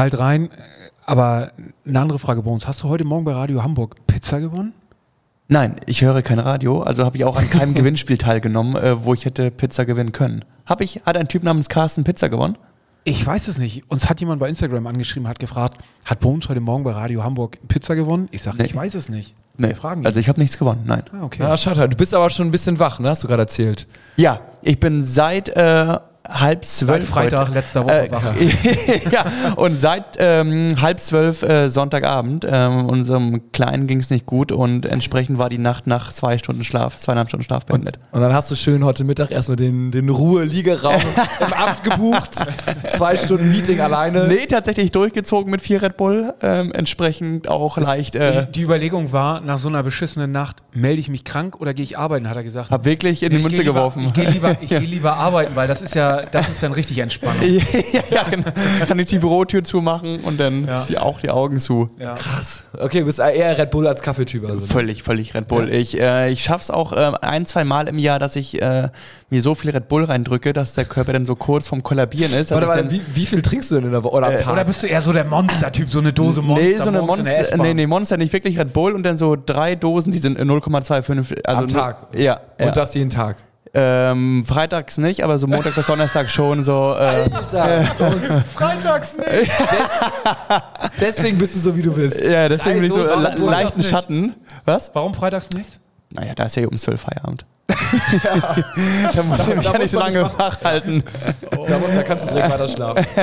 kalt rein. Aber eine andere Frage bei uns. Hast du heute Morgen bei Radio Hamburg Pizza gewonnen? Nein, ich höre kein Radio, also habe ich auch an keinem Gewinnspiel teilgenommen, äh, wo ich hätte Pizza gewinnen können. Hab ich, hat ein Typ namens Carsten Pizza gewonnen? Ich weiß es nicht. Uns hat jemand bei Instagram angeschrieben, hat gefragt, hat Bones heute Morgen bei Radio Hamburg Pizza gewonnen? Ich sage, Nee. ich weiß es nicht. Nee, fragen also ich habe nichts gewonnen, nein. ah, okay. Ja, schade. Du bist aber schon ein bisschen wach, ne? Hast du gerade erzählt. Ja, ich bin seit äh, halb zwölf. Seit Freitag heute- letzter Woche Äh, ja, und seit ähm, halb zwölf äh, Sonntagabend, ähm, unserem Kleinen ging es nicht gut und entsprechend war die Nacht nach zwei Stunden Schlaf, zweieinhalb Stunden Schlaf beendet. Und dann hast du schön heute Mittag erstmal den, den Ruhe-Liegeraum im Amt gebucht. Zwei Stunden Meeting alleine. Nee, tatsächlich durchgezogen mit vier Red Bull, ähm, entsprechend auch leicht. Äh, Die Überlegung war, nach so einer beschissenen Nacht, melde ich mich krank oder gehe ich arbeiten, hat er gesagt. hab wirklich in die Ich Münze lieber- geworfen. Ich gehe lieber, ich geh lieber arbeiten, weil das ist ja, das ist dann richtig Entspannung. ja, ja, genau. kann ich die Bürotür zumachen und dann Ja. die, auch die Augen zu. Ja. Krass. Okay, du bist eher Red Bull als Kaffeetyp. Also. Völlig, völlig Red Bull. Ich, äh, ich schaff's auch äh, ein, zwei Mal im Jahr, dass ich äh, mir so viel Red Bull reindrücke, dass der Körper dann so kurz vom Kollabieren ist. Warte, warte, wie, wie viel trinkst du denn in der Woche oder am Tag? Oder bist du eher so der Monster-Typ, so eine Dose Monster? Nee, so eine Monster, nee, nee, Monster nicht wirklich Red Bull und dann so drei Dosen, die sind 0,25. Also am Tag? Ja. ja. Und das jeden Tag? Ähm, freitags nicht, aber so Montag bis Donnerstag schon so. Äh, Freitags nicht. Deswegen bist du so, wie du bist. ja, deswegen bin ich so Bull, leichten nicht. Schatten. Was? Warum freitags nicht? Naja, da ist ja um 12 Feierabend. da muss ich mich ja nicht so lange nicht wach halten. Da, da kannst du direkt weiter schlafen.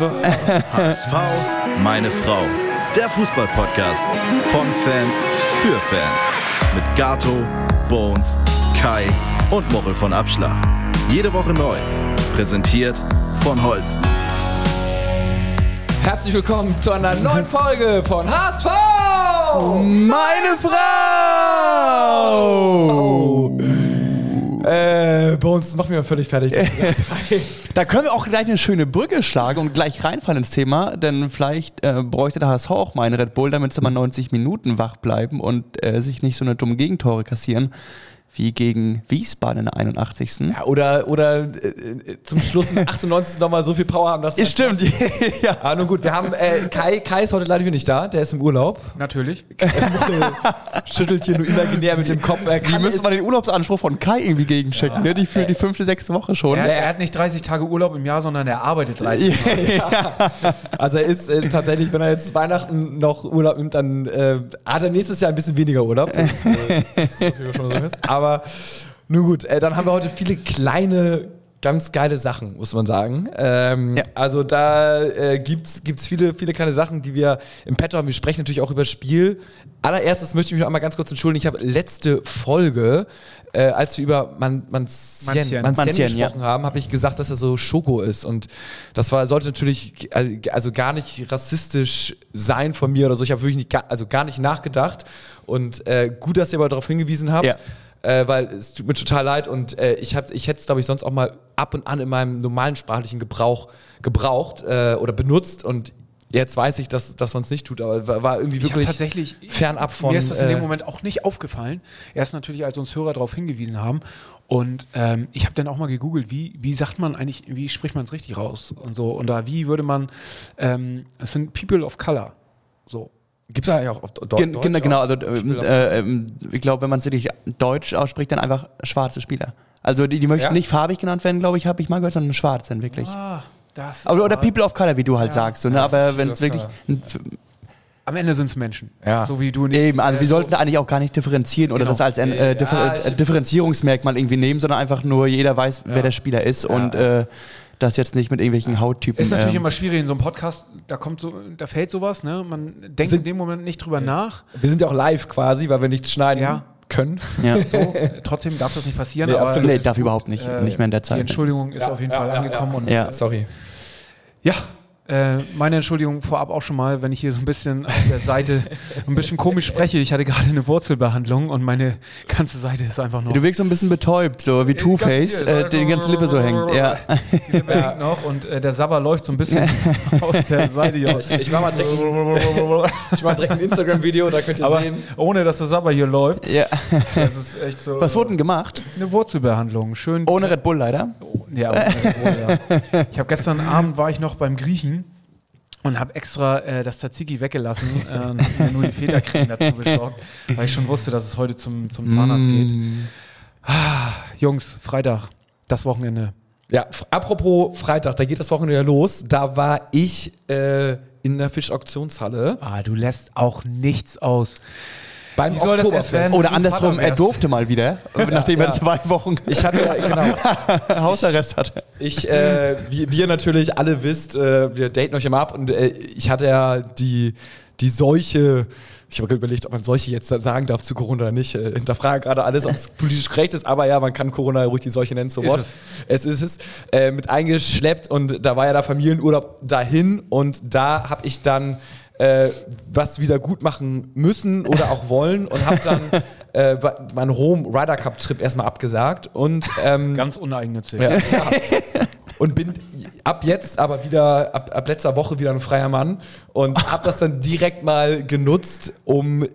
HSV, meine Frau. Der Fußball-Podcast von Fans für Fans. Mit Gato, Bones, Kai und Mochel von Abschlag. Jede Woche neu. Präsentiert von Holsten. Herzlich willkommen zu einer neuen Folge von HSV! Meine Frau! Äh, Bones, das macht mich mal völlig fertig. Da können wir auch gleich eine schöne Brücke schlagen und gleich reinfallen ins Thema, denn vielleicht äh, bräuchte der HSV auch mal einen Red Bull, damit sie mal 90 Minuten wach bleiben und äh, sich nicht so eine dumme Gegentore kassieren wie gegen Wiesbaden in der 81. Ja, oder oder äh, äh, zum Schluss in 98 nochmal so viel Power haben, dass Ja, stimmt, ja. Ah, nun gut, wir haben äh, Kai, Kai ist heute leider wieder nicht da, der ist im Urlaub. Natürlich. Schüttelt hier nur imaginär mit dem Kopf. Er müssen es- wir den Urlaubsanspruch von Kai irgendwie gegenschicken, ne? Die für die fünfte, sechste Woche schon. Er, er hat nicht 30 Tage Urlaub im Jahr, sondern er arbeitet 30 Also er ist äh, tatsächlich, wenn er jetzt Weihnachten noch Urlaub nimmt, dann äh, hat er nächstes Jahr ein bisschen weniger Urlaub. Das, äh, das ist natürlich schon so ist. Aber nun gut, äh, dann haben wir heute viele kleine, ganz geile Sachen, muss man sagen. Ähm, Ja. Also da äh, gibt's gibt's viele, viele kleine Sachen, die wir im Petto haben. Wir sprechen natürlich auch über das Spiel. Allererstes möchte ich mich noch einmal ganz kurz entschuldigen. Ich habe letzte Folge, äh, als wir über Man Manzien, Manzien. Manzien Manzien, ja. gesprochen haben, habe ich gesagt, dass er so Schoko ist. Und das war, sollte natürlich äh, also gar nicht rassistisch sein von mir oder so. Ich habe wirklich nicht, also gar nicht nachgedacht. Und äh, gut, dass ihr aber darauf hingewiesen habt. Ja. Äh, weil es tut mir total leid und äh, ich, hab- ich hätte es, glaube ich, sonst auch mal ab und an in meinem normalen sprachlichen Gebrauch gebraucht äh, oder benutzt und jetzt weiß ich, dass, dass man es nicht tut, aber war, irgendwie wirklich tatsächlich fernab von. Mir ist das in äh, dem Moment auch nicht aufgefallen. Erst natürlich, als uns Hörer darauf hingewiesen haben. Und ähm, ich habe dann auch mal gegoogelt, wie, wie sagt man eigentlich, wie spricht man es richtig raus und so. Und da, wie würde man, ähm, es sind People of Color. So. Gibt es eigentlich auch auf Deu- Gen Deutsch genau, genau. Also, ähm, äh, ähm, ich glaube, wenn man es wirklich deutsch ausspricht, dann einfach schwarze Spieler. Also die, die möchten Ja? nicht farbig genannt werden, glaube ich, habe ich mal gehört, sondern schwarz dann wirklich. Ah, das. Oder, oder People of Color, wie du halt Ja. sagst. So, ne? Ja, Aber wenn es wirklich. Am Ende sind es Menschen. Ja. So wie du und ich. Eben, also wir sollten da eigentlich auch gar nicht differenzieren oder Genau. das als ein äh, Differ Ja, äh, Differenzierungsmerkmal irgendwie nehmen, sondern einfach nur jeder weiß, wer der Spieler ist und äh, das jetzt nicht mit irgendwelchen Hauttypen. Ist natürlich ähm, immer schwierig in so einem Podcast, da kommt so, da fällt sowas, ne? Man denkt Sind- in dem Moment nicht drüber nach. Wir sind ja auch live quasi, weil wir nichts schneiden Ja. können. ja. So, äh, trotzdem darf das nicht passieren. Nee, aber absolut. Nee, darf überhaupt nicht. äh, nicht mehr in der Die Zeit. Entschuldigung ist auf jeden Fall angekommen. Und, Ja. Sorry. Ja, äh, meine Entschuldigung vorab auch schon mal, wenn ich hier so ein bisschen auf der Seite ein bisschen komisch spreche. Ich hatte gerade eine Wurzelbehandlung und meine ganze Seite ist einfach nur. Du wirkst so ein bisschen betäubt, so wie Two-Face, hier, äh, die ganze Lippe so hängt. Ja. Die Lippe hängt noch und äh, der Sabber läuft so ein bisschen aus der Seite hier. Ich, ich mach mal direkt, ein- ich mach direkt ein Instagram-Video, da könnt ihr Aber sehen. ohne dass der Sabber hier läuft, ja. das ist echt so. Was wurde denn gemacht? Eine Wurzelbehandlung. Schön. Ohne Red Bull leider. Ja, ja. Ich habe gestern Abend war ich noch beim Griechen und habe extra äh, das Tzatziki weggelassen äh, und habe mir nur die Federcreme dazu besorgt, weil ich schon wusste, dass es heute zum, zum Zahnarzt geht. Ah, Jungs, Freitag, das Wochenende. Ja, apropos Freitag, da geht das Wochenende ja los. Da war ich äh, in der Fischauktionshalle Ah, du lässt auch nichts aus. Beim Wie? Oktoberfest. Oder andersrum, er durfte mal wieder, nachdem ja. er zwei Wochen Ich hatte, genau, Hausarrest hatte. ich, äh, wie, wie ihr natürlich alle wisst, äh, wir daten euch immer ab und äh, ich hatte ja die, die Seuche, ich habe überlegt, ob man Seuche jetzt sagen darf zu Corona oder nicht. Äh, hinterfrage gerade alles, ob es politisch korrekt ist, aber ja, man kann Corona ruhig die Seuche nennen, so what. Es ist es. Äh, mit eingeschleppt und da war ja der Familienurlaub dahin und da habe ich dann äh, was wieder gut machen müssen oder auch wollen und habe dann äh, meinen Home Ryder Cup Trip erstmal abgesagt und ähm, Ganz uneigennützig. ja, ja. Und bin ab jetzt aber wieder, ab, ab letzter Woche wieder ein freier Mann und habe das dann direkt mal genutzt, um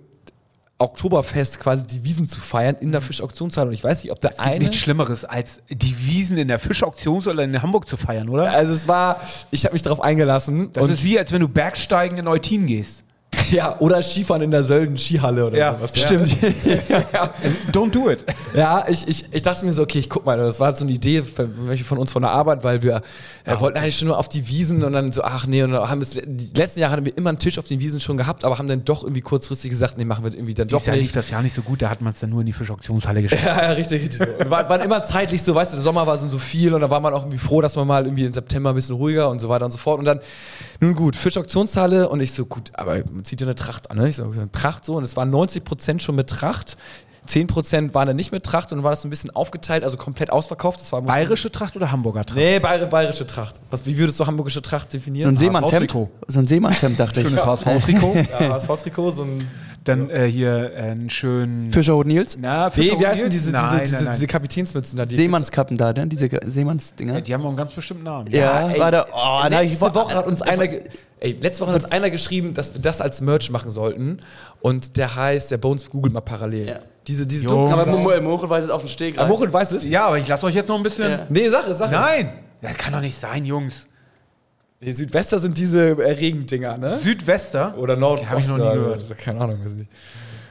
Oktoberfest quasi die Wiesen zu feiern in der Fischauktionshalle. Und ich weiß nicht, ob der Es gibt eine. nichts Schlimmeres, als die Wiesen in der Fischauktionshalle in Hamburg zu feiern, oder? Also es war, ich habe mich darauf eingelassen. Das ist wie, als wenn du Bergsteigen in Eutin gehst. ja, oder Skifahren in der Sölden Skihalle oder Ja, sowas. stimmt. ja. Don't do it. Ja, ich, ich, ich dachte mir so, okay, ich guck mal, das war so eine Idee für welche von uns von der Arbeit, weil wir äh, wollten eigentlich schon nur auf die Wiesen und dann so, ach nee, und dann haben es, die letzten Jahre hatten wir immer einen Tisch auf den Wiesen schon gehabt, aber haben dann doch irgendwie kurzfristig gesagt, nee, machen wir irgendwie dann doch Dieses Jahr lief nicht. das Jahr nicht so gut, da hat man es dann nur in die Fischauktionshalle geschickt. Ja, ja, richtig, richtig so. War, waren immer zeitlich so, weißt du, der Sommer war so so viel und da war man auch irgendwie froh, dass man mal irgendwie im September ein bisschen ruhiger und so weiter und so fort. Und dann, nun gut, Fischauktionshalle und ich so, gut, aber man zieht ja eine Tracht an, ne? Ich so, eine Tracht so und es waren 90% schon mit Tracht. 10% waren dann nicht mit Tracht und dann war das so ein bisschen aufgeteilt, also komplett ausverkauft. Das war Bayerische Tracht oder Hamburger Tracht? Nee, bayer, bayerische Tracht. Was, wie würdest du hamburgische Tracht So definieren? ein Seemannshemd. So ein Seemannshemd, dachte ich. Schönes HSV-Trikot. Ja, HSV-Trikot, so ein. Dann äh, hier äh, einen schönen. Fischer und Nils. Na, Nee, Fischer wie und heißen Nils? diese, Nein, diese, nein, diese, nein. diese Kapitänsmützen da? Die Seemannskappen da, ne? Diese Seemannsdinger. Die haben auch einen ganz bestimmten Namen. Ja, ey, warte. Oh, da hab ich letzte Woche hat uns einer, ey, letzte Woche hat uns einer geschrieben, dass wir das als Merch machen sollten. Und der heißt, der Bones googelt mal parallel. Ja. Diese, diese dunklen. Aber Mochel weiß es auf den Steg. Aber Mochel weiß es? Ja, aber ich lasse euch jetzt noch ein bisschen. Ja. Nee, sag es, sag es. Nein! Das kann doch nicht sein, Jungs. Die Südwester sind diese äh, Regendinger, ne? Südwester. Oder Nordoster. Hab ich noch nie gehört. Also, Keine Ahnung, weiß ich nicht.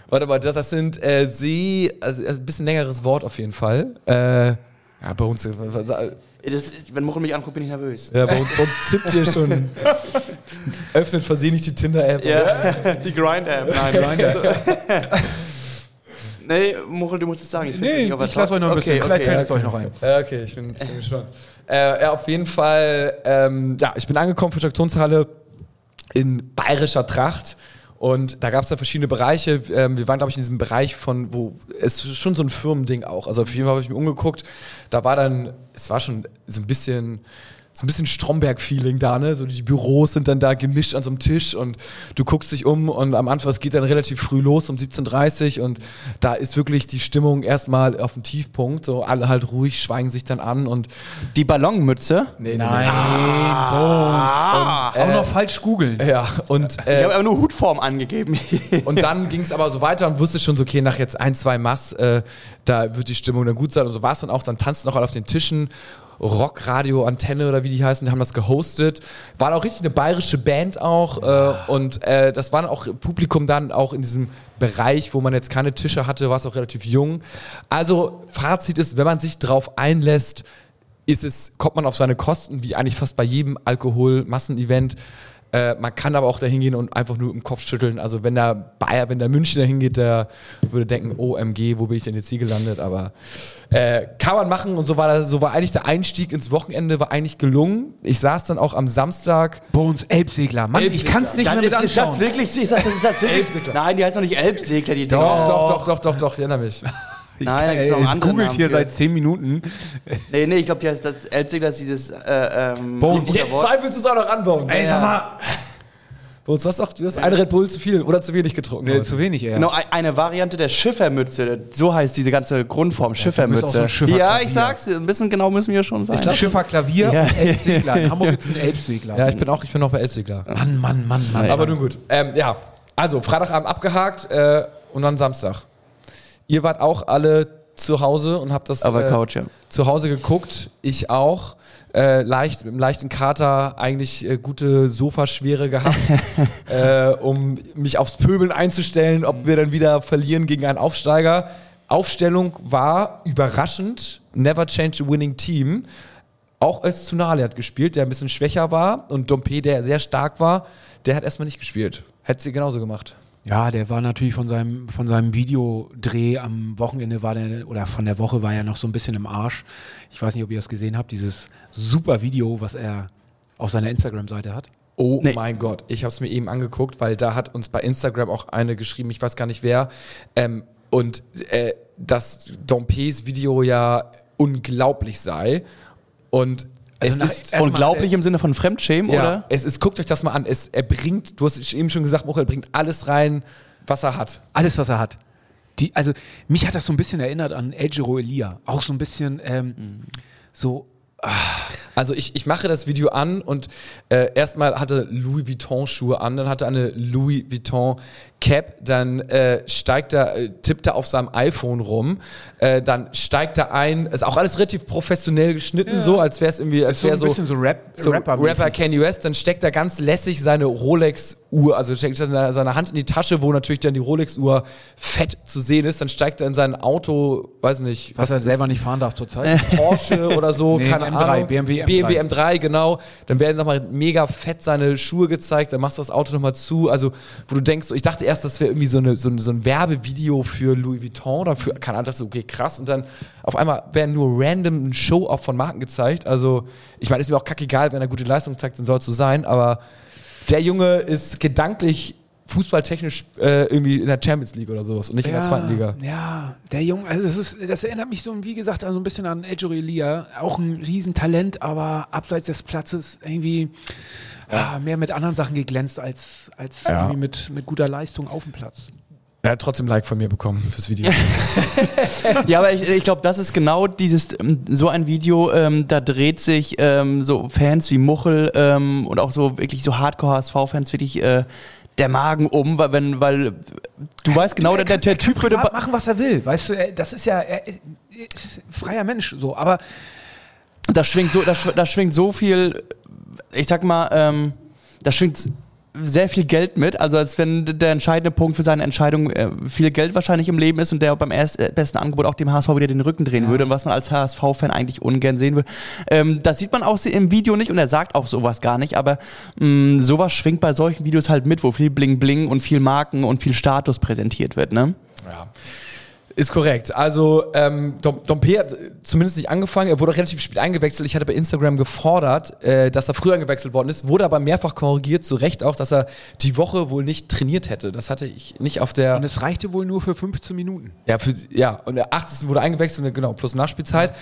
Warte mal, das, das sind äh, See, also äh, ein bisschen längeres Wort auf jeden Fall. Äh, ja, bei uns, äh, Das wenn Mochel mich anguckt, bin ich nervös. ja, bei uns, bei uns tippt hier schon, öffnet versehentlich die Tinder-App. Ja, die Grind-App. Nein, Nee, Mochel, du musst es sagen. Ich Nee, nicht ich lasse euch noch ein Okay, bisschen. Vielleicht okay, fällt es okay. euch noch ein. Ja, okay, ich bin, ich bin gespannt. Äh, ja, auf jeden Fall, ähm, ja, ich bin angekommen für die Aktionshalle in bayerischer Tracht. Und da gab es dann verschiedene Bereiche. Ähm, wir waren, glaube ich, in diesem Bereich von, wo es ist schon so ein Firmending auch. Also auf jeden Fall habe ich mir umgeguckt. Da war dann, es war schon so ein bisschen, so ein bisschen Stromberg-Feeling da, ne? So die Büros sind dann da gemischt an so einem Tisch und du guckst dich um und am Anfang, es geht dann relativ früh los um 17.30 Uhr und da ist wirklich die Stimmung erstmal auf dem Tiefpunkt. So alle halt ruhig, schweigen sich dann an und Die Ballonmütze. nee, Nein, Bones. Und, Auch äh, noch falsch googeln. Ja, und, Ich äh, habe aber nur Hutform angegeben. und dann ging es aber so weiter und wusste schon so, okay, nach jetzt ein, zwei Mass, äh, da wird die Stimmung dann gut sein. Und so war es dann auch. Dann tanzten auch alle auf den Tischen. Rockradio, Antenne oder wie die heißen, die haben das gehostet. War auch richtig eine bayerische Band auch. Äh, und äh, das war auch Publikum dann auch in diesem Bereich, wo man jetzt keine Tische hatte, war es auch relativ jung. Also Fazit ist, wenn man sich drauf einlässt, ist es, kommt man auf seine Kosten, wie eigentlich fast bei jedem Alkohol-Massenevent. Äh, man kann aber auch da hingehen und einfach nur im Kopf schütteln. Also wenn der Bayer, wenn der Münchner hingeht, der würde denken, OMG, wo bin ich denn jetzt hier gelandet? Aber äh, kann man machen und so war, das, so war eigentlich der Einstieg ins Wochenende war eigentlich gelungen. Ich saß dann auch am Samstag. Bones, Elbsegler. Mann, ich Elbsegler. kann es nicht mehr Dann mit ist, ist das anschauen. wirklich, ist das, ist das wirklich? Elbsegler. Nein, die heißt noch nicht Elbsegler, die Doch, doch, doch, doch, doch, doch, ich erinnere mich. Nein, da gibt's noch einen anderen googelt Namen hier für. seit 10 Minuten. Nee, nee, ich glaube, die heißt das Elbsegler ist dieses äh, ähm, Bones. Jetzt zweifelst du es auch noch an, Bones. Ey, sag mal. Bones, du hast doch du hast eine Red Bull zu viel oder zu wenig getrunken. Nee, heute. zu wenig, ey. Genau, ein- eine Variante der Schiffermütze. So heißt diese ganze Grundform, bist auch so Schiffermütze. ein Schifferklavier. ja, ich sag's, ein bisschen genau müssen wir schon sein. Schiffer, Klavier Ja. und Elbsegler. In Hamburg gibt es einen Elbsegler. Ja, ich bin auch, ich bin auch bei Elbsegler. Mann, Mann, Mann, Mann. Aber nun gut. Ähm, ja, also Freitagabend abgehakt äh, und dann Samstag. Ihr wart auch alle zu Hause und habe das äh, Couch, ja. zu Hause geguckt. Ich auch. Äh, leicht, mit einem leichten Kater eigentlich äh, gute Sofaschwere gehabt, äh, um mich aufs Pöbeln einzustellen, ob wir dann wieder verlieren gegen einen Aufsteiger. Aufstellung war überraschend, never change a winning team. Auch als Tsunali hat gespielt, der ein bisschen schwächer war und Dompe, der sehr stark war, der hat erstmal nicht gespielt. Hätte sie genauso gemacht. Ja, der war natürlich von seinem, von seinem Videodreh am Wochenende war der, oder von der Woche war er noch so ein bisschen im Arsch. Ich weiß nicht, ob ihr das gesehen habt, dieses super Video, was er auf seiner Instagram-Seite hat. Oh Nee. mein Gott, ich habe es mir eben angeguckt, weil da hat uns bei Instagram auch eine geschrieben, ich weiß gar nicht wer, ähm, und äh, dass Dompes Video ja unglaublich sei. Und Also es nach- ist Unglaublich äh, im Sinne von Fremdschämen, ja, oder? es ist, guckt euch das mal an. Es, er bringt, du hast eben schon gesagt, Michael bringt alles rein, was er hat. Alles, was er hat. Die, also, mich hat das so ein bisschen erinnert an Ejiro Elia. Auch so ein bisschen ähm, so. Also ich, ich mache das Video an und äh, erstmal hatte Louis Vuitton Schuhe an, dann hatte eine Louis Vuitton Cap, dann äh, steigt er, äh, tippt er auf seinem iPhone rum, äh, dann steigt er ein, ist auch alles relativ professionell geschnitten, so als wäre es irgendwie, als So wäre so, so Rap, so Rapper. Rapper Kanye West, dann steckt er ganz lässig seine Rolex-Uhr, also steckt seine, seine Hand in die Tasche, wo natürlich dann die Rolex-Uhr fett zu sehen ist, dann steigt er in sein Auto, weiß nicht, was er es selber nicht fahren darf zurzeit. Porsche oder so, Nee, keine M3, Ahnung. BMW M3. BMW M3, genau. Dann werden nochmal mega fett seine Schuhe gezeigt, dann machst du das Auto nochmal zu. Also, wo du denkst, ich dachte erst, das wäre irgendwie so, eine, so, ein, so ein Werbevideo für Louis Vuitton oder für, keine Ahnung, das ist okay, krass. Und dann auf einmal werden nur random ein Show-Off von Marken gezeigt. Also, ich meine, ist mir auch kackegal, wenn er gute Leistung zeigt, dann soll es so sein, aber der Junge ist gedanklich fußballtechnisch äh, irgendwie in der Champions League oder sowas und nicht in der zweiten Liga. Ja, der Junge, also das, ist, das erinnert mich so, wie gesagt, also ein bisschen an Ejiro Elia. Auch ein Riesentalent, aber abseits des Platzes irgendwie ah, mehr mit anderen Sachen geglänzt als, als Ja. irgendwie mit, mit guter Leistung auf dem Platz. Er hat trotzdem Like von mir bekommen fürs Video. Ja, aber ich, ich glaube, das ist genau dieses, ähm, so ein Video, ähm, da dreht sich ähm, so Fans wie Muchel ähm, und auch so wirklich so Hardcore-HSV-Fans wirklich äh, der Magen um, weil, wenn, weil du weißt genau, der, der, der Typ würde. machen, was er will. Weißt du, das ist ja er ist, freier Mensch so, aber Da schwingt so, da, schw- da schwingt so viel, ich sag mal, ähm, da schwingt sehr viel Geld mit, also als wenn der entscheidende Punkt für seine Entscheidung äh, viel Geld wahrscheinlich im Leben ist und der beim erst, äh, besten Angebot auch dem HSV wieder den Rücken drehen würde und was man als HSV-Fan eigentlich ungern sehen würde. Ähm, das sieht man auch im Video nicht und er sagt auch sowas gar nicht, aber mh, sowas schwingt bei solchen Videos halt mit, wo viel Bling Bling und viel Marken und viel Status präsentiert wird, ne? Ja. Ist korrekt. Also ähm, Dom, Dompe hat zumindest nicht angefangen. Er wurde relativ spät eingewechselt. Ich hatte bei Instagram gefordert, äh, dass er früher eingewechselt worden ist, wurde aber mehrfach korrigiert, zu Recht auch, dass er die Woche wohl nicht trainiert hätte. Das hatte ich nicht auf der. und es reichte wohl nur für 15 Minuten. Ja, für, ja, und der 80. wurde eingewechselt, genau, plus Nachspielzeit.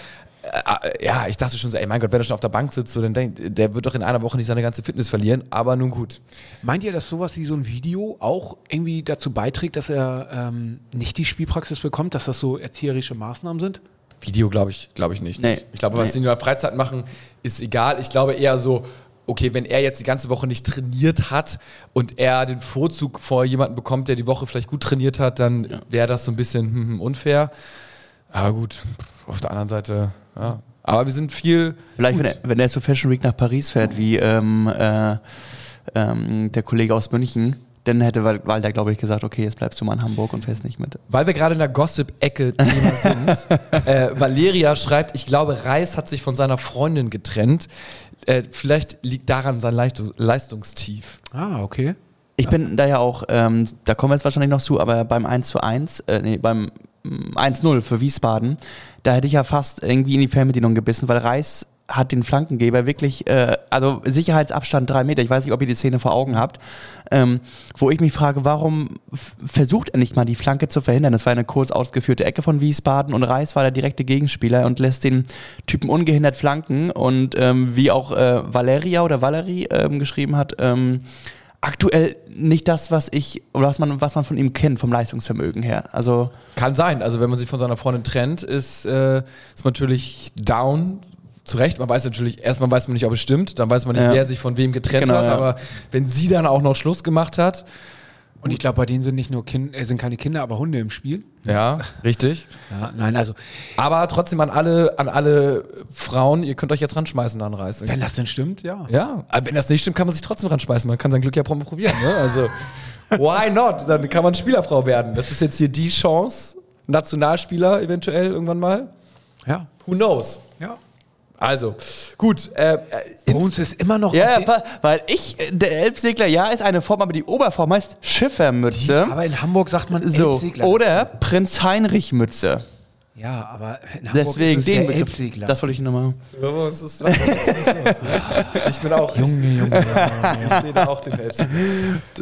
Äh, äh, ja, ich dachte schon so, ey mein Gott, wenn er schon auf der Bank sitzt, so, dann denkt, der wird doch in einer Woche nicht seine ganze Fitness verlieren, aber nun gut. Meint ihr, dass sowas wie so ein Video auch irgendwie dazu beiträgt, dass er ähm, nicht die Spielpraxis bekommt, dass das so erzieherische Maßnahmen sind? Video glaube ich, glaube ich nicht. Nee. Ich glaube, was Nee. die in der Freizeit machen, ist egal. Ich glaube eher so, okay, wenn er jetzt die ganze Woche nicht trainiert hat und er den Vorzug vor jemanden bekommt, der die Woche vielleicht gut trainiert hat, dann wäre das so ein bisschen hm, hm, unfair. Aber gut, auf der anderen Seite, ja. Aber wir sind viel. Vielleicht, wenn er, wenn er zur Fashion Week nach Paris fährt, wie ähm, äh, ähm, der Kollege aus München, dann hätte Wal- Walter, glaube ich, gesagt, okay, jetzt bleibst du mal in Hamburg und fährst nicht mit. Weil wir gerade in der Gossip-Ecke sind. äh, Valeria schreibt, ich glaube, Reis hat sich von seiner Freundin getrennt. Äh, vielleicht liegt daran sein Leistung- Leistungstief. Ah, okay. Ich bin da ja auch, ähm, da kommen wir jetzt wahrscheinlich noch zu, aber beim 1 zu 1, äh, nee, beim 1-0 für Wiesbaden, da hätte ich ja fast irgendwie in die Fernbedienung gebissen, weil Reis hat den Flankengeber wirklich, äh, also Sicherheitsabstand drei Meter, ich weiß nicht, ob ihr die Szene vor Augen habt, ähm, wo ich mich frage, warum versucht er nicht mal die Flanke zu verhindern? Das war eine kurz ausgeführte Ecke von Wiesbaden und Reis war der direkte Gegenspieler und lässt den Typen ungehindert flanken. Und ähm, wie auch äh, Valeria oder Valerie ähm, geschrieben hat, ähm, aktuell nicht das, was ich, oder was man, was man von ihm kennt, vom Leistungsvermögen her. Also, Kann sein. Also wenn man sich von seiner Freundin trennt, ist, äh, ist man natürlich down. Zu Recht, man weiß natürlich, erstmal weiß man nicht, ob es stimmt, dann weiß man nicht, Ja. wer sich von wem getrennt Genau, hat, ja. aber wenn sie dann auch noch Schluss gemacht hat, Und ich glaube, bei denen sind nicht nur kind, äh, sind keine Kinder, aber Hunde im Spiel. Ja, richtig. Ja, nein, also Aber trotzdem an alle, an alle Frauen, ihr könnt euch jetzt ranschmeißen an Reis. wenn das denn stimmt, ja. Ja, aber wenn das nicht stimmt, kann man sich trotzdem ranschmeißen. Man kann sein Glück ja probieren. Ne? Also, why not? Dann kann man Spielerfrau werden. Das ist jetzt hier die Chance. Nationalspieler eventuell irgendwann mal. Ja. Who knows? ja. Also, gut. Äh, Bei uns ist immer noch. Ja, pa- weil ich, äh, der Elbsegler, ja, ist eine Form, aber die Oberform heißt Schiffermütze. aber in Hamburg sagt man so, Elbsegler. oder Prinz Heinrich Mütze. Ja, aber in Hamburg Deswegen ist es den der Begriff. Elbsegler. Das wollte ich nochmal. was ist was ist los? ich bin auch. Junge, Junge. Ich sehe da auch den Helps.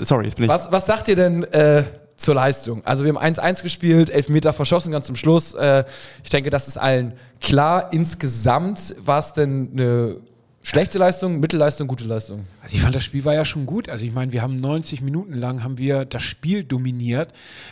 Sorry, jetzt bin ich. Was, was sagt ihr denn äh, zur Leistung? Also wir haben 1-1 gespielt, Elfmeter verschossen ganz zum Schluss. Äh, ich denke, das ist allen klar. Insgesamt war es denn eine schlechte Leistung, Mittelleistung, gute Leistung? Also ich fand, das Spiel war ja schon gut. Also ich meine, wir haben 90 Minuten lang haben wir das Spiel dominiert.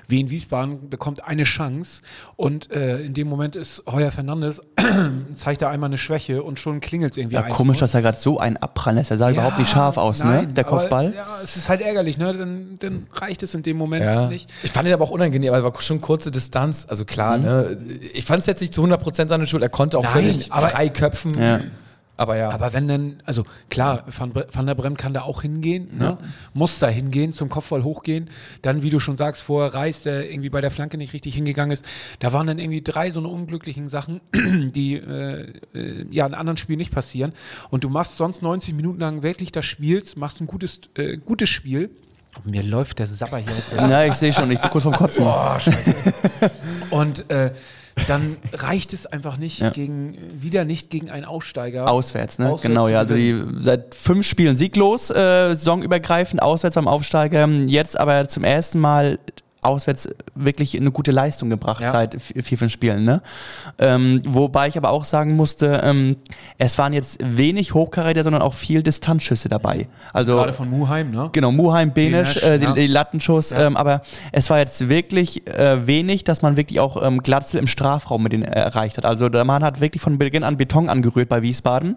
Wien Wiesbaden bekommt eine Chance und äh, in dem Moment ist Heuer Fernandes, zeigt er einmal eine Schwäche und schon klingelt es irgendwie. Ja, 1-0. komisch, dass er gerade so einen abprallen lässt. Er sah überhaupt nicht scharf aus, ne? nein, Der Kopfball. Aber, ja, es ist halt ärgerlich, ne? Dann, dann reicht es in dem Moment Ja. nicht. Ich fand ihn aber auch unangenehm, weil es war schon kurze Distanz. Also klar, ne? Ich fand es jetzt nicht zu 100% seine Schuld. Er konnte auch Nein, völlig aber- frei köpfen. Ja. Aber ja. Aber wenn dann, also klar, Van, Van der Bremt kann da auch hingehen, ne? muss da hingehen, zum Kopfball hochgehen. Dann, wie du schon sagst, vorher Reis, der irgendwie bei der Flanke nicht richtig hingegangen ist. Da waren dann irgendwie drei so eine unglücklichen Sachen, die äh, äh, ja in anderen Spielen nicht passieren. Und du machst sonst 90 Minuten lang wirklich das Spiel, machst ein gutes, äh, gutes Spiel. Mir läuft der Sabber hier aus der Ja, ich sehe schon, ich bin kurz vom Kotzen. Und äh, dann reicht es einfach nicht Ja. gegen, wieder nicht gegen einen Aussteiger. Auswärts, ne? Auswärts genau, ja. Also die seit fünf Spielen sieglos, äh, saisonübergreifend, auswärts beim Aufsteiger. Jetzt aber zum ersten Mal auswärts wirklich eine gute Leistung gebracht Ja. seit vi- vier, fünf Spielen. Ne? Ähm, wobei ich aber auch sagen musste, ähm, es waren jetzt wenig Hochkaräter, sondern auch viel Distanzschüsse dabei. Also Gerade von Muheim, ne? Genau, Muheim, Benisch, äh, die, ja. die Lattenschuss. Ja. Ähm, aber es war jetzt wirklich äh, wenig, dass man wirklich auch ähm, Glatzel im Strafraum mit denen äh, erreicht hat. Also der Mann hat wirklich von Beginn an Beton angerührt bei Wiesbaden.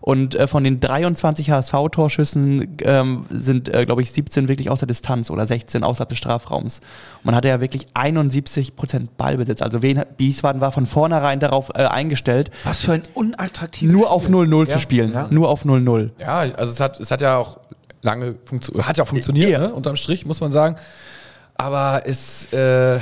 Und äh, von den 23 HSV-Torschüssen ähm, sind, äh, glaube ich, 17 wirklich aus der Distanz oder 16 außerhalb des Strafraums. Und man hatte ja wirklich 71 Prozent Ballbesitz. Also Wien- Wiesbaden war von vornherein darauf äh, eingestellt, Was für ein unattraktives nur auf 0-0 Ja. zu spielen. Ja. Nur auf 0-0. Ja, also es hat, es hat ja auch lange funktioniert, hat ja auch funktioniert, Ja. ne? unterm Strich, muss man sagen. Aber es, äh, ja,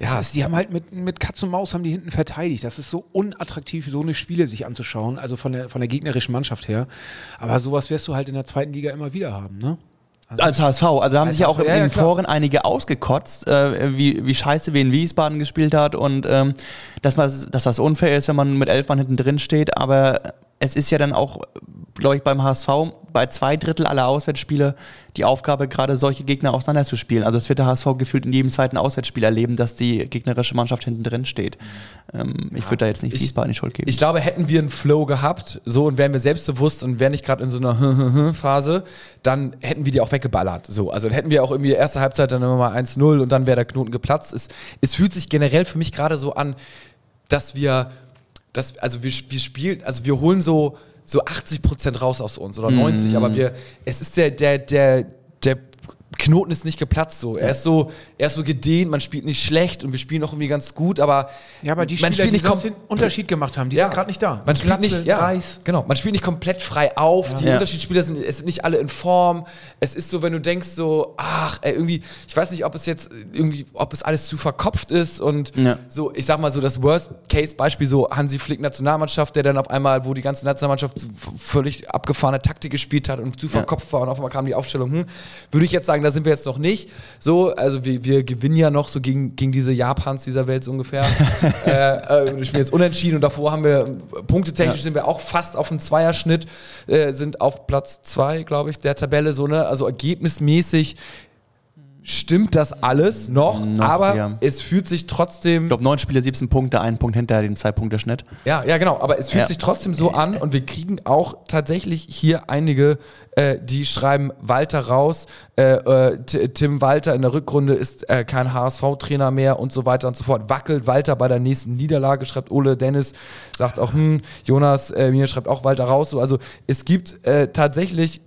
Ja, ist, die haben halt mit, mit Katz und Maus haben die hinten verteidigt. Das ist so unattraktiv, so eine Spiele sich anzuschauen, also von der, von der gegnerischen Mannschaft her. Aber sowas wirst du halt in der zweiten Liga immer wieder haben, ne? Als HSV, also da haben Als sich ja auch HSV, in den ja. Toren einige ausgekotzt, äh, wie, wie scheiße Wien Wiesbaden gespielt hat und ähm, dass, man, dass das unfair ist, wenn man mit elf Mann hinten drin steht, aber es ist ja dann auch, glaube ich, beim HSV bei zwei Drittel aller Auswärtsspiele die Aufgabe, gerade solche Gegner auseinanderzuspielen. Also es wird der HSV gefühlt in jedem zweiten Auswärtsspiel erleben, dass die gegnerische Mannschaft hinten drin steht. Ähm, ich würde da jetzt nicht Ich- Wiesbaden die Schuld geben. Ich glaube, hätten wir einen Flow gehabt, so und wären wir selbstbewusst und wären nicht gerade in so einer Phase, dann hätten wir die auch weggeballert. So, also dann hätten wir auch irgendwie erste Halbzeit dann immer mal 1-0 und dann wäre der Knoten geplatzt. Es, es fühlt sich generell für mich gerade so an, dass wir, dass, also wir, wir spielen, also wir holen so, so 80 Prozent raus aus uns oder 90, aber wir, es ist der, der, der, der Knoten ist nicht geplatzt so. Er ist so, er ist so gedehnt, man spielt nicht schlecht und wir spielen auch irgendwie ganz gut, aber Ja, aber die man Spieler, die nicht sonst den Unterschied gemacht haben, die sind gerade nicht da. man spielt Glatze, nicht, ja, Reis. genau, man spielt nicht komplett frei auf. Die Ja. Unterschiedsspieler sind, es sind nicht alle in Form. Es ist so, wenn du denkst so, ach, ey, irgendwie, ich weiß nicht, ob es jetzt irgendwie, ob es alles zu verkopft ist und Ja. so, ich sag mal so das Worst-Case-Beispiel so Hansi Flick Nationalmannschaft, der dann auf einmal, wo die ganze Nationalmannschaft so völlig abgefahrene Taktik gespielt hat und zu verkopft war und auf einmal kam die Aufstellung, hm, würde ich jetzt sagen, da sind wir jetzt noch nicht. So, also wir, wir gewinnen ja noch so gegen, gegen diese Japans dieser Welt so ungefähr. äh, äh, wir spielen jetzt unentschieden und davor haben wir, punktetechnisch sind wir auch fast auf dem Zweierschnitt, äh, sind auf Platz zwei, glaube ich, der Tabelle so, ne? Also ergebnismäßig stimmt das alles noch, Noch, aber ja. es fühlt sich trotzdem ich glaube, neun Spiele, 17 Punkte, ein Punkt hinter dem Zwei-Punkte-Schnitt. ja, ja, genau. Aber es fühlt Ja. sich trotzdem so an und wir kriegen auch tatsächlich hier einige, äh, die schreiben Walter raus. Äh, äh, Tim Walter in der Rückrunde ist äh, kein HSV-Trainer mehr und so weiter und so fort. Wackelt Walter bei der nächsten Niederlage, schreibt Ole Dennis, sagt auch, hm, Jonas äh, mir schreibt auch Walter raus. So, also es gibt äh, tatsächlich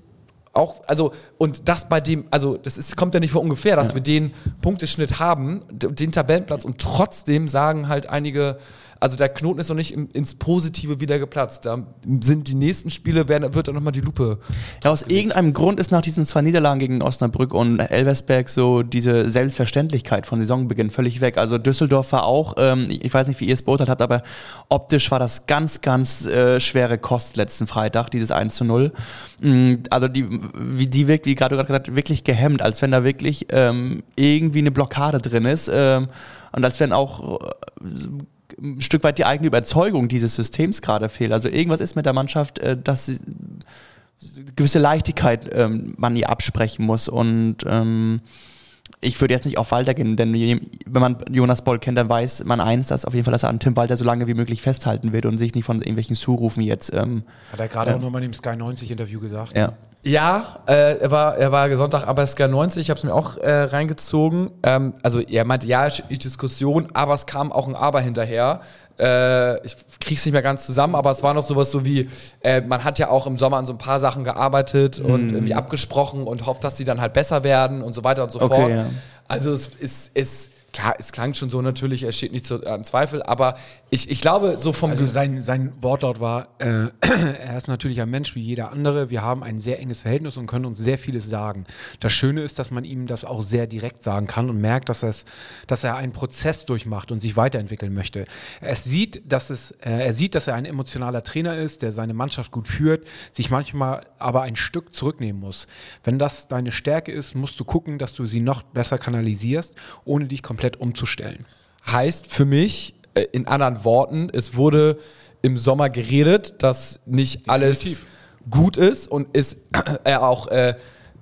auch, also, und das bei dem, also, das ist, kommt ja nicht von ungefähr, dass wir den Punkteschnitt haben, den Tabellenplatz und trotzdem sagen halt einige, also der Knoten ist noch nicht im, ins Positive wieder geplatzt. Da sind die nächsten Spiele, werden, wird dann nochmal die Lupe. Ja, aus irgendeinem Grund ist nach diesen zwei Niederlagen gegen Osnabrück und Elversberg so diese Selbstverständlichkeit von Saisonbeginn völlig weg. Also Düsseldorf war auch, ähm, ich weiß nicht, wie ihr es beurteilt habt, aber optisch war das ganz, ganz äh, schwere Kost letzten Freitag, dieses 1 zu 0. Mm, Also die, wie die wirkt, wie gerade gesagt, wirklich gehemmt, als wenn da wirklich ähm, irgendwie eine Blockade drin ist. Ähm, und als wenn auch äh, ein Stück weit die eigene Überzeugung dieses Systems gerade fehlt. Also irgendwas ist mit der Mannschaft, äh, dass sie gewisse Leichtigkeit ähm, man ihr absprechen muss. Und ähm, ich würde jetzt nicht auf Walter gehen, denn wenn man Jonas Boll kennt, dann weiß man eins, dass auf jeden Fall, dass er an Tim Walter so lange wie möglich festhalten wird und sich nicht von irgendwelchen Zurufen jetzt. Ähm, Hat er gerade auch nochmal in dem Sky 90 Interview gesagt. ja. Ja, äh, er war, er war Sonntag aber SK 90, ich habe es mir auch äh, reingezogen. Ähm, also er meinte, ja, es nicht Diskussion, aber es kam auch ein Aber hinterher. Äh, ich krieg's nicht mehr ganz zusammen, aber es war noch sowas so wie, äh, man hat ja auch im Sommer an so ein paar Sachen gearbeitet und irgendwie abgesprochen und hofft, dass sie dann halt besser werden und so weiter und so Okay, fort. ja. Also es ist, ist klar, es klang schon so natürlich, es steht nicht zu, an Zweifel, aber ich, ich glaube, so vom Also sein, sein Wortlaut war, äh, er ist natürlich ein Mensch wie jeder andere. Wir haben ein sehr enges Verhältnis und können uns sehr vieles sagen. Das Schöne ist, dass man ihm das auch sehr direkt sagen kann und merkt, dass, es, dass er einen Prozess durchmacht und sich weiterentwickeln möchte. Er sieht, dass es, äh, er sieht, dass er ein emotionaler Trainer ist, der seine Mannschaft gut führt, sich manchmal aber ein Stück zurücknehmen muss. Wenn das deine Stärke ist, musst du gucken, dass du sie noch besser kanalisierst, ohne dich komplett umzustellen. heißt für mich, äh, in anderen Worten, es wurde im Sommer geredet, dass nicht alles Definitiv. gut ist und ist, er auch äh,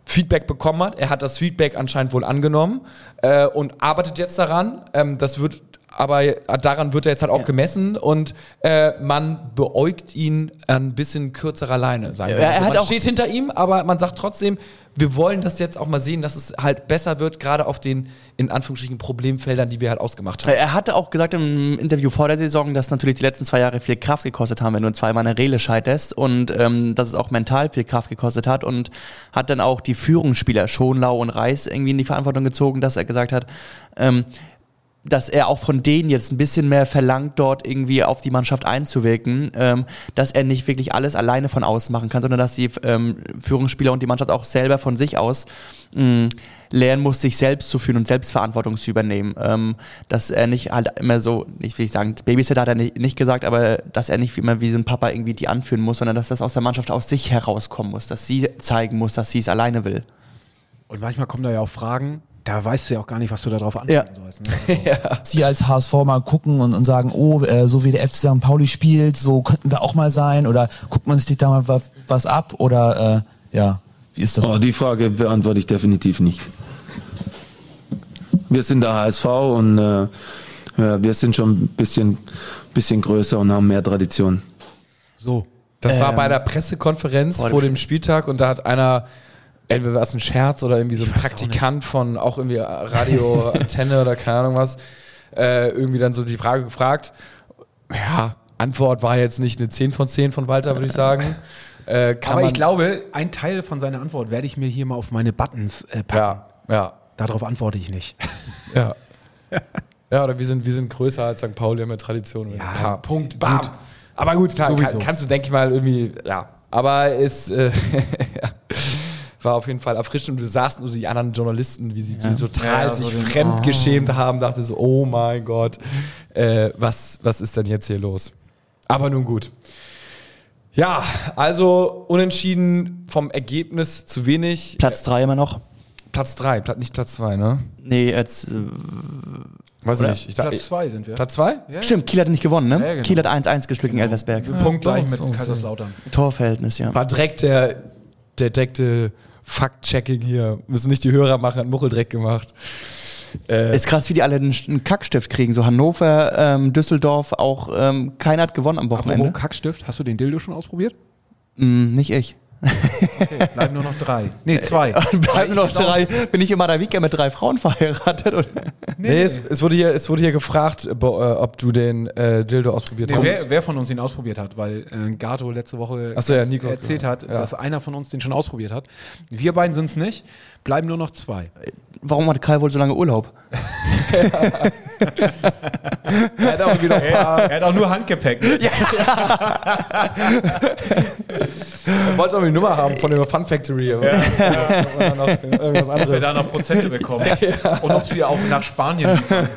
Feedback bekommen hat. Er hat das Feedback anscheinend wohl angenommen äh, und arbeitet jetzt daran. Ähm, das wird aber daran wird er jetzt halt auch gemessen und äh, man beäugt ihn ein bisschen kürzerer Leine. Sagen wir Ja, mal er so. man steht hinter ihm, aber man sagt trotzdem, wir wollen das jetzt auch mal sehen, dass es halt besser wird, gerade auf den in Anführungsstrichen Problemfeldern, die wir halt ausgemacht haben. Er hatte auch gesagt im Interview vor der Saison, dass natürlich die letzten zwei Jahre viel Kraft gekostet haben, wenn du zweimal eine Rele scheiterst und ähm, dass es auch mental viel Kraft gekostet hat und hat dann auch die Führungsspieler Schonlau und Reis irgendwie in die Verantwortung gezogen, dass er gesagt hat, ähm, dass er auch von denen jetzt ein bisschen mehr verlangt, dort irgendwie auf die Mannschaft einzuwirken, ähm, dass er nicht wirklich alles alleine von außen machen kann, sondern dass die ähm, Führungsspieler und die Mannschaft auch selber von sich aus mh, lernen muss, sich selbst zu fühlen und Selbstverantwortung zu übernehmen. Ähm, dass er nicht halt immer so, ich will nicht sagen, Babysitter hat er nicht, nicht gesagt, aber dass er nicht immer wie so ein Papa irgendwie die anführen muss, sondern dass das aus der Mannschaft aus sich herauskommen muss, dass sie zeigen muss, dass sie es alleine will. Und manchmal kommen da ja auch Fragen, da weißt du ja auch gar nicht, was du darauf antworten Ja. sollst. Ne? Also, Sie als HSV mal gucken und, und sagen, oh, äh, so wie der FC St. Pauli spielt, so könnten wir auch mal sein oder guckt man sich da mal was, was ab oder äh, ja, wie ist das? Oh, die Frage beantworte ich definitiv nicht. Wir sind der HSV und äh, ja, wir sind schon ein bisschen, bisschen größer und haben mehr Tradition. so. Das war bei der Pressekonferenz vor dem Spieltag und da hat einer, entweder war es ein Scherz oder irgendwie so ein Praktikant von auch irgendwie Radio Antenne oder keine Ahnung was, äh, irgendwie dann so die Frage gefragt. Ja, Antwort war jetzt nicht eine 10 von 10 von Walter, würde ich sagen. Äh, Aber ich glaube, ein Teil von seiner Antwort werde ich mir hier mal auf meine Buttons äh, packen. Ja, ja, Darauf antworte ich nicht. ja. Ja, oder wir sind, wir sind größer als St. Pauli, mehr Tradition. Ja, Punkt, bam. Aber gut, klar, kann, kannst du, denke ich mal, irgendwie, ja. Aber es äh, war auf jeden Fall erfrischend und du sahst nur die anderen Journalisten, wie sie, sie total Ja, sich so fremdgeschämt haben, dachte so, oh mein Gott, äh, was, was ist denn jetzt hier los? Aber nun gut. Ja, also unentschieden vom Ergebnis zu wenig. Platz drei immer noch. Platz 3, nicht Platz 2, ne? Nee, jetzt. Äh, Weiß Oder? nicht. Ich dachte, Platz zwei sind wir. Platz 2? stimmt, Kiel hat nicht gewonnen, ne? Ja, genau. Kiel hat 1-1 gespielt gegen Elversberg. Punkt gleich mit Kaiserslautern. Torverhältnis, ja. War direkt der, der direkte Fact-Checking hier. Müssen nicht die Hörer machen, hat Muchel direkt gemacht. Äh, Ist krass, wie die alle einen, einen Kackstift kriegen. So Hannover, ähm, Düsseldorf, auch ähm, keiner hat gewonnen am Wochenende. Apropos Kackstift, hast du den Dildo schon ausprobiert? Mm, nicht ich. Okay, bleiben nur noch drei. Nee, zwei. Bleiben nur noch drei. Bin ich immer der Weekend mit drei Frauen verheiratet? Oder? Nee, es, es, wurde hier, es wurde hier gefragt, äh, ob du den äh, Dildo ausprobiert Nee, hast. wer, wer von uns ihn ausprobiert hat, weil äh, Gato letzte Woche so, ja, Nico. erzählt hat, Ja. dass einer von uns den schon ausprobiert hat. Wir beiden sind es nicht, bleiben nur noch zwei. Warum hat Kai wohl so lange Urlaub? Er hat auch wieder Er hat auch nur Handgepäck. ne? Er wollte auch die Nummer haben von der Fun Factory. Ja. Ja. noch irgendwas Ob wir anderes. da noch Prozente bekommen. Und ob sie auch nach Spanien liefern.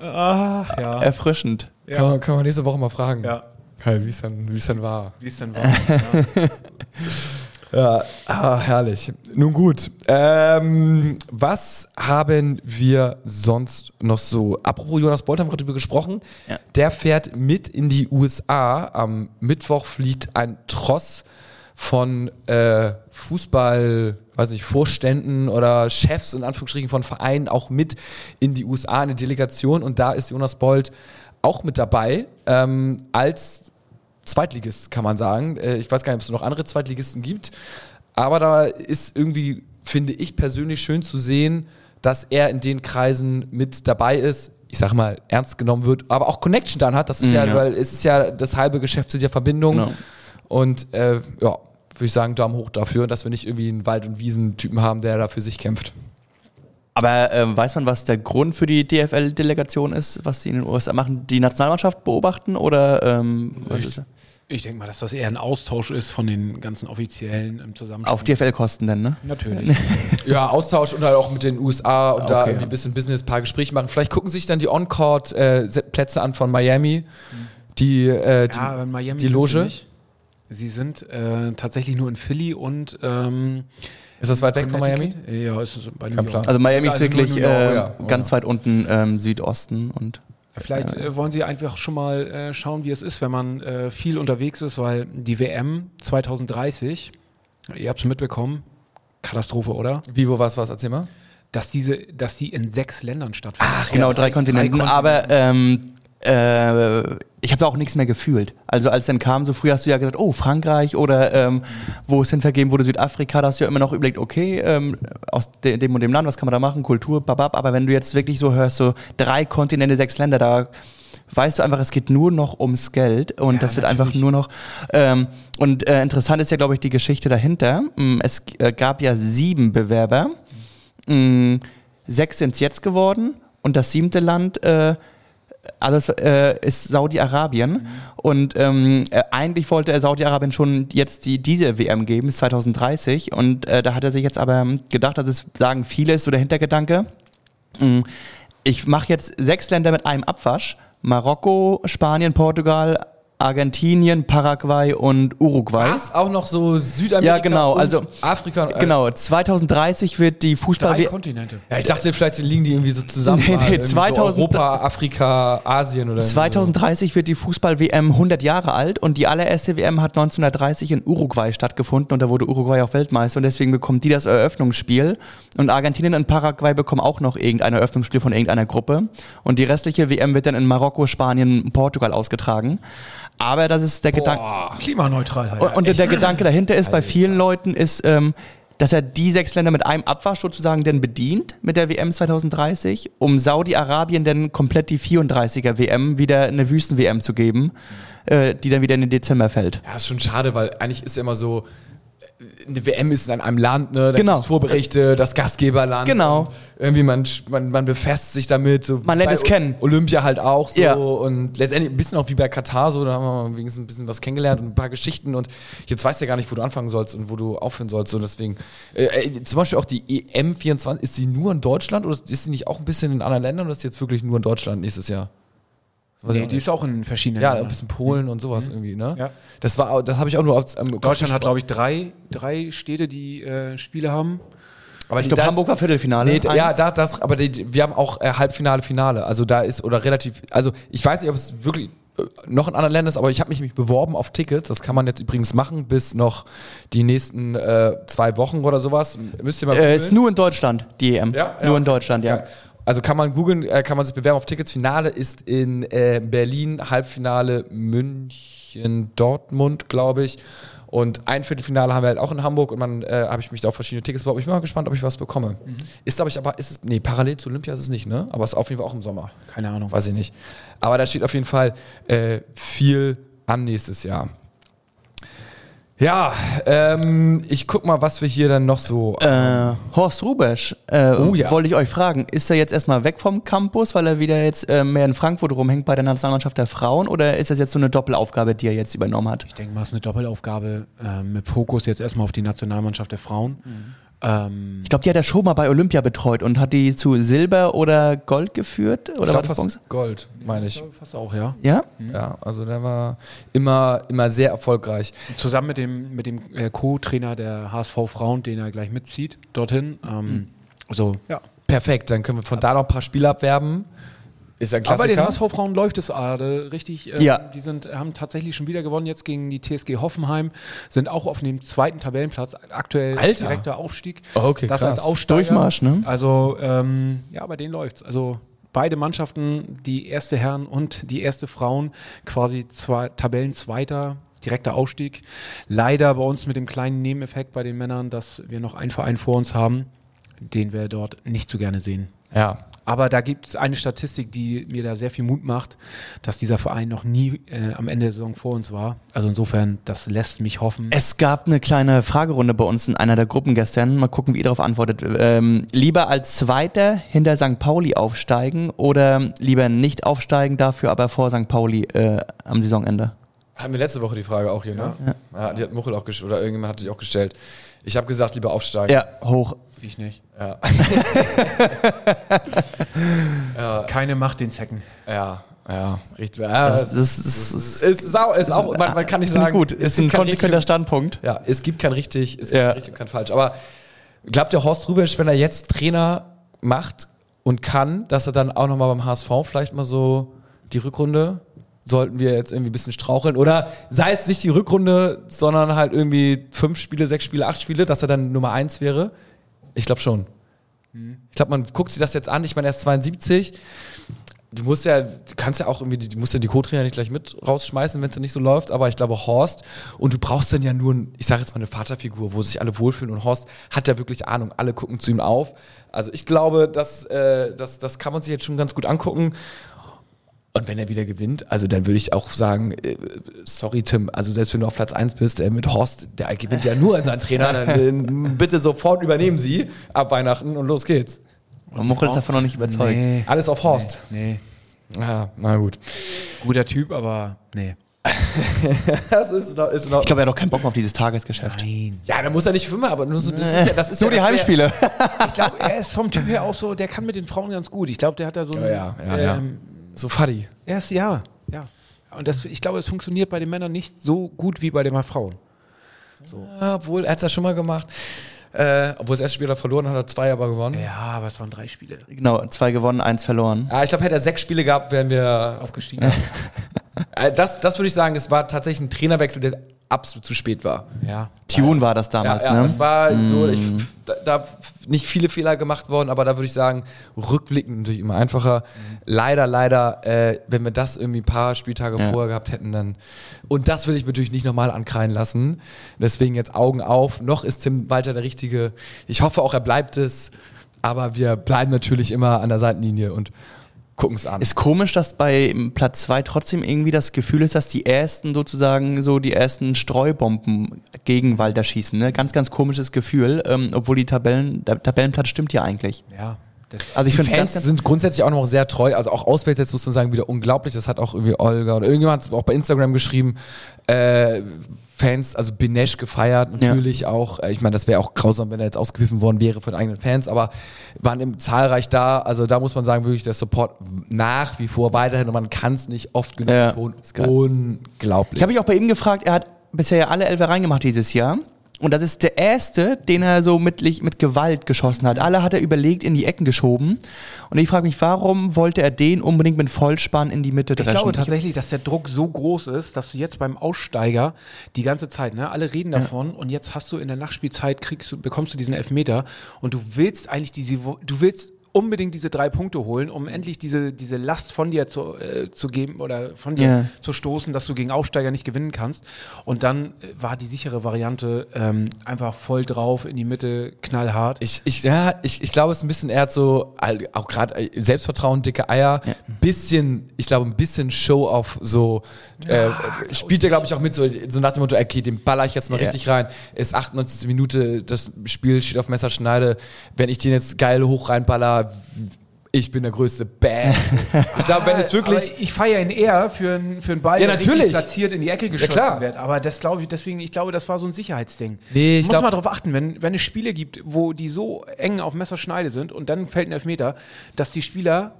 Ah, ja. Erfrischend. Kann, man, kann man nächste Woche mal fragen. ja. Kai, wie es dann, dann war. Wie es denn war. Ja. Ja, ah, herrlich. Nun gut. Ähm, was haben wir sonst noch so? Apropos Jonas Bolt haben wir gerade drüber gesprochen. Ja. Der fährt mit in die USA. Am Mittwoch fliegt ein Tross von äh, Fußball, weiß nicht, Vorständen oder Chefs in Anführungsstrichen von Vereinen auch mit in die USA, eine Delegation. Und da ist Jonas Bolt auch mit dabei ähm, als Zweitligist, kann man sagen. Äh, Ich weiß gar nicht, ob es noch andere Zweitligisten gibt. Aber da ist irgendwie, finde ich persönlich schön zu sehen, dass er in den Kreisen mit dabei ist. Ich sag mal, ernst genommen wird, aber auch Connection dann hat. Das ist Mhm, ja, ja. weil es ist ja das halbe Geschäft sind ja Verbindungen. Genau. Und äh, ja, würde ich sagen, Daumen hoch dafür, dass wir nicht irgendwie einen Wald- und Wiesen-Typen haben, der da für sich kämpft. Aber ähm, weiß man, was der Grund für die DFL-Delegation ist, was die in den USA machen? Die Nationalmannschaft beobachten oder ähm, was ist, Ich denke mal, dass das eher ein Austausch ist von den ganzen Offiziellen im Zusammenhang. auf DFL-Kosten denn, ne? Natürlich. Ja, Austausch und halt auch mit den USA und da Okay, irgendwie ja. ein bisschen Business, ein paar Gespräche machen. Vielleicht gucken sich dann die On-Court-Plätze an von Miami. Die, äh, die, ja, Miami die sind Loge. Sie, nicht. sie sind äh, tatsächlich nur in Philly und ähm, ist das weit weg von Miami? Ja, ist es bei New Kein York. Plan. Also Miami ist Also wirklich New York, äh, ja. ganz weit unten ähm, Südosten und Vielleicht äh, wollen Sie einfach schon mal äh, schauen, wie es ist, wenn man äh, viel unterwegs ist, weil die WM 2030, ihr habt es mitbekommen, Katastrophe, oder? Wie, wo, was, was? Erzähl mal. Dass diese, dass die in sechs Ländern stattfindet. Ach, genau, drei, Kontinenten. Aber ähm, äh, ich habe da auch nichts mehr gefühlt. Also als dann kam, so früh hast du ja gesagt, oh, Frankreich oder ähm, wo es hin vergeben wurde, Südafrika, da hast du ja immer noch überlegt, okay, ähm, aus de dem und dem Land, was kann man da machen, Kultur, babab. Aber wenn du jetzt wirklich so hörst, so drei Kontinente, sechs Länder, da weißt du einfach, es geht nur noch ums Geld und Ja, das wird natürlich. einfach nur noch. Ähm, und äh, interessant ist ja, glaube ich, die Geschichte dahinter. Mm, Es äh, gab ja sieben Bewerber. Mm, Sechs sind es jetzt geworden und das siebte Land äh, also es, äh, ist Saudi-Arabien. Und ähm, äh, eigentlich wollte er Saudi-Arabien schon jetzt die, diese WM geben, bis 2030 und äh, da hat er sich jetzt aber gedacht, dass es sagen viele ist so der Hintergedanke, mh, ich mache jetzt sechs Länder mit einem Abwasch, Marokko, Spanien, Portugal, Argentinien, Paraguay und Uruguay. Was? Auch noch so Südamerika Ja, genau, und also- Afrika. und- äh, Genau, 2030 wird die Fußball Drei Kontinente. Ja, ich dachte, vielleicht liegen die irgendwie so zusammen. Nee, nee, irgendwie 2000 so Europa, Afrika, Asien oder irgendwie 2030 wird die Fußball-WM 100 Jahre alt und die allererste WM hat 1930 in Uruguay stattgefunden und da wurde Uruguay auch Weltmeister und deswegen bekommen die das Eröffnungsspiel und Argentinien und Paraguay bekommen auch noch irgendein Eröffnungsspiel von irgendeiner Gruppe und die restliche WM wird dann in Marokko, Spanien und Portugal ausgetragen. Aber das ist der Gedanke. Klimaneutral halt. Und, und der Gedanke dahinter ist, bei vielen Leuten ist, ähm, dass er die sechs Länder mit einem Abwasch sozusagen dann bedient mit der WM 2030, um Saudi-Arabien dann komplett die 34er WM wieder eine Wüsten-WM zu geben, äh, die dann wieder in den Dezember fällt. Ja, ist schon schade, weil eigentlich ist ja immer so, eine WM ist in einem Land, ne? Da Genau. Vorberichte, das Gastgeberland. Genau. Irgendwie man, man, man befasst sich damit. So Man lernt es kennen. Olympia halt auch so. Ja. Und letztendlich ein bisschen auch wie bei Katar so, da haben wir wenigstens ein bisschen was kennengelernt und ein paar Geschichten. Und jetzt weißt du ja gar nicht, wo du anfangen sollst und wo du aufhören sollst. Und deswegen, äh, äh, zum Beispiel auch die EM24, ist sie nur in Deutschland oder ist sie nicht auch ein bisschen in anderen Ländern oder ist sie jetzt wirklich nur in Deutschland nächstes Jahr? Nee, die nicht. ist auch in verschiedenen Ja, ein bisschen Polen und sowas irgendwie, ne? Ja. Das war, das habe ich auch nur aus am Kopf Deutschland hat, glaube ich, drei, drei Städte, die äh, Spiele haben. aber Ich glaube, Hamburg war Viertelfinale. Nee, ja, da, das, aber die, wir haben auch äh, Halbfinale, Finale. Also da ist, oder relativ, also ich weiß nicht, ob es wirklich äh, noch in anderen Ländern ist, aber ich habe mich nämlich beworben auf Tickets. Das kann man jetzt übrigens machen bis noch die nächsten äh, zwei Wochen oder sowas. Müsst ihr mal Äh, ist nur in Deutschland, die EM. Ja, ja, nur in okay. Deutschland, ja. Also kann man googeln, äh, kann man sich bewerben auf Tickets. Finale ist in äh, Berlin, Halbfinale München, Dortmund, glaube ich. Und ein Viertelfinale haben wir halt auch in Hamburg und dann äh, habe ich mich da auf verschiedene Tickets beworben. Ich bin mal gespannt, ob ich was bekomme. Ist, glaube ich, aber, ist es, nee, parallel zu Olympia ist es nicht, ne? Aber es ist auf jeden Fall auch im Sommer. Keine Ahnung. Weiß ich nicht. Aber da steht auf jeden Fall äh, viel an nächstes Jahr. Ja, ähm, ich guck mal, was wir hier dann noch so. Äh, Horst Rubesch, äh, Oh ja. wollte ich euch fragen, ist er jetzt erstmal weg vom Campus, weil er wieder jetzt äh, mehr in Frankfurt rumhängt bei der Nationalmannschaft der Frauen oder ist das jetzt so eine Doppelaufgabe, die er jetzt übernommen hat? Ich denke mal, es ist eine Doppelaufgabe äh, mit Fokus jetzt erstmal auf die Nationalmannschaft der Frauen. Ähm, Ich glaube, die hat er schon mal bei Olympia betreut und hat die zu Silber oder Gold geführt? Oder ich war glaub, das fast Bronze? Gold, meine ich. fast auch, ja. Ja? Ja, also der war immer, immer sehr erfolgreich. Zusammen mit dem, mit dem äh, Co-Trainer der HSV Frauen, den er gleich mitzieht, dorthin. Ähm, Also, ja. Perfekt, dann können wir von da noch ein paar Spiele abwerben. Ist ein Aber bei den Klassiker. HSV Frauen läuft es gerade richtig. ähm, Ja. Die sind, haben tatsächlich schon wieder gewonnen jetzt gegen die TSG Hoffenheim, sind auch auf dem zweiten Tabellenplatz, aktuell Alter. direkter Aufstieg. Oh, okay, das krass. als Aufsteiger. Durchmarsch, ne? Also, ähm, ja, bei denen läuft's. Also beide Mannschaften, die erste Herren und die erste Frauen, quasi zwei, Tabellenzweiter, direkter Aufstieg. Leider bei uns mit dem kleinen Nebeneffekt bei den Männern, dass wir noch einen Verein vor uns haben, den wir dort nicht so gerne sehen. Ja. Aber da gibt es eine Statistik, die mir da sehr viel Mut macht, dass dieser Verein noch nie äh, am Ende der Saison vor uns war. Also insofern, das lässt mich hoffen. Es gab eine kleine Fragerunde bei uns in einer der Gruppen gestern. Mal gucken, wie ihr darauf antwortet. Ähm, lieber als Zweiter hinter St. Pauli aufsteigen oder lieber nicht aufsteigen, dafür aber vor St. Pauli äh, am Saisonende? Hatten wir letzte Woche die Frage auch hier, ne? Ja. die hat Muchel auch gestellt, oder irgendjemand hat die auch gestellt. Ich habe gesagt, lieber aufsteigen. Ja, hoch. ich nicht. Ja. Keine Macht den Zecken. Ja, ja, richtig. Ja, Das, das, das, das, das, ist, ist, auch, ist auch, man, man kann nicht sagen, gut. es Ist ein konsequenter Standpunkt. Ja, es gibt kein richtig, es gibt Ja. kein richtig und kein falsch. Aber glaubt ihr, Horst Rubesch, wenn er jetzt Trainer macht und kann, dass er dann auch nochmal beim HSV vielleicht mal so die Rückrunde, sollten wir jetzt irgendwie ein bisschen straucheln? Oder sei es nicht die Rückrunde, sondern halt irgendwie fünf Spiele, sechs Spiele, acht Spiele, dass er dann Nummer eins wäre? Ich glaube schon. Ich glaube, man guckt sich das jetzt an. Ich meine, er ist 72. Du musst ja, du kannst ja auch irgendwie, du musst ja die Co-Trainer nicht gleich mit rausschmeißen, wenn es ja nicht so läuft. Aber ich glaube, Horst, und du brauchst dann ja nur, ein, ich sage jetzt mal eine Vaterfigur, wo sich alle wohlfühlen. Und Horst hat ja wirklich Ahnung. Alle gucken zu ihm auf. Also ich glaube, das, äh, das, das kann man sich jetzt schon ganz gut angucken. Und wenn er wieder gewinnt, also dann würde ich auch sagen, äh, sorry Tim, also selbst wenn du auf Platz 1 bist, äh, mit Horst, der gewinnt ja nur an seinen Trainer, dann äh, bitte sofort übernehmen Sie ab Weihnachten und los geht's. Und Muchel ist davon noch nicht überzeugt. Nee, Alles auf Horst. nee. Ja, na gut. Guter Typ, aber nee. Das ist noch, ist noch Ich glaube, er hat doch keinen Bock mehr auf dieses Tagesgeschäft. Nein. ja, da muss er nicht schwimmen, aber nur so, das ist ja, das ist Nur ja, die Heimspiele. Ich glaube, er ist vom Typ her auch so, der kann mit den Frauen ganz gut. Ich glaube, der hat da so ein. Ja, ja, ja, ja. ähm, So Faddy. Er ist, ja, ja. Und das, ich glaube, es funktioniert bei den Männern nicht so gut wie bei den Frauen. Ja, obwohl, er hat es ja schon mal gemacht. Äh, obwohl das erste Spiel er verloren hat, hat er zwei aber gewonnen. Ja, aber es waren drei Spiele. Genau, zwei gewonnen, eins verloren. Ja, ich glaube, hätte er sechs Spiele gehabt, wären wir Aufgestiegen. Äh, Das, das würde ich sagen, es war tatsächlich ein Trainerwechsel, der absolut zu spät war. ja. Tune war das damals, ja, ja, ne? Es war so, ich, da, da nicht viele Fehler gemacht worden, aber da würde ich sagen, rückblickend natürlich immer einfacher. Leider, leider, äh, wenn wir das irgendwie ein paar Spieltage Ja. vorher gehabt hätten, dann. Und das will ich mir natürlich nicht nochmal ankreien lassen. Deswegen jetzt Augen auf. Noch ist Tim Walter der Richtige. Ich hoffe auch, er bleibt es. Aber wir bleiben natürlich immer an der Seitenlinie und gucken es an. Ist komisch, dass bei Platz 2 trotzdem irgendwie das Gefühl ist, dass die ersten sozusagen so die ersten Streubomben gegen Walter schießen. Ne? Ganz, ganz komisches Gefühl, ähm, obwohl die Tabellen, der Tabellenplatz stimmt ja eigentlich. Ja. Das, Also ich finde es Fans ganz, ganz sind grundsätzlich auch noch sehr treu. Also auch auswärts jetzt muss man sagen, wieder unglaublich. Das hat auch irgendwie Olga oder irgendjemand hat auch bei Instagram geschrieben. Äh, Fans, also Benesch gefeiert, natürlich auch. Äh, ich meine, das wäre auch grausam, wenn er jetzt ausgepfiffen worden wäre von eigenen Fans, aber waren eben zahlreich da. Also da muss man sagen, wirklich der Support nach wie vor weiterhin und man kann es nicht oft genug Ja, betonen. Unglaublich. Ich habe mich auch bei ihm gefragt, er hat bisher ja alle Elfer reingemacht dieses Jahr. Und das ist der erste, den er so mit, mit Gewalt geschossen hat. Alle hat er überlegt in die Ecken geschoben. Und ich frage mich, warum wollte er den unbedingt mit Vollspann in die Mitte Ich dreschen? glaube tatsächlich, dass der Druck so groß ist, dass du jetzt beim Aussteiger die ganze Zeit, ne, alle reden davon und jetzt hast du in der Nachspielzeit kriegst bekommst du diesen Elfmeter und du willst eigentlich diese, du willst unbedingt diese drei Punkte holen, um endlich diese, diese Last von dir zu, äh, zu geben oder von dir Ja. zu stoßen, dass du gegen Aufsteiger nicht gewinnen kannst. Und dann äh, war die sichere Variante ähm, einfach voll drauf in die Mitte, knallhart. Ich, ich, ja, ich, ich glaube, es ist ein bisschen eher so, all- auch gerade äh, Selbstvertrauen, dicke Eier, bisschen, ich glaube, ein bisschen Show-off, so, äh, spielt er, glaube ich, auch mit, so, so nach dem Motto, okay, den baller ich jetzt mal Ja. richtig rein, ist 98. Minute, das Spiel steht auf Messerschneide, wenn ich den jetzt geil hoch reinballer, ich bin der größte Bam. Ich glaube, wenn es wirklich, Aber ich feiere ihn eher für einen für einen Ball, Ja, der natürlich. platziert in die Ecke geschossen klar. wird. Aber das glaube ich, deswegen, ich glaube, das war so ein Sicherheitsding. Nee, ich Muss glaub- mal darauf achten, wenn, wenn es Spiele gibt, wo die so eng auf Messerschneide sind und dann fällt ein Elfmeter, dass die Spieler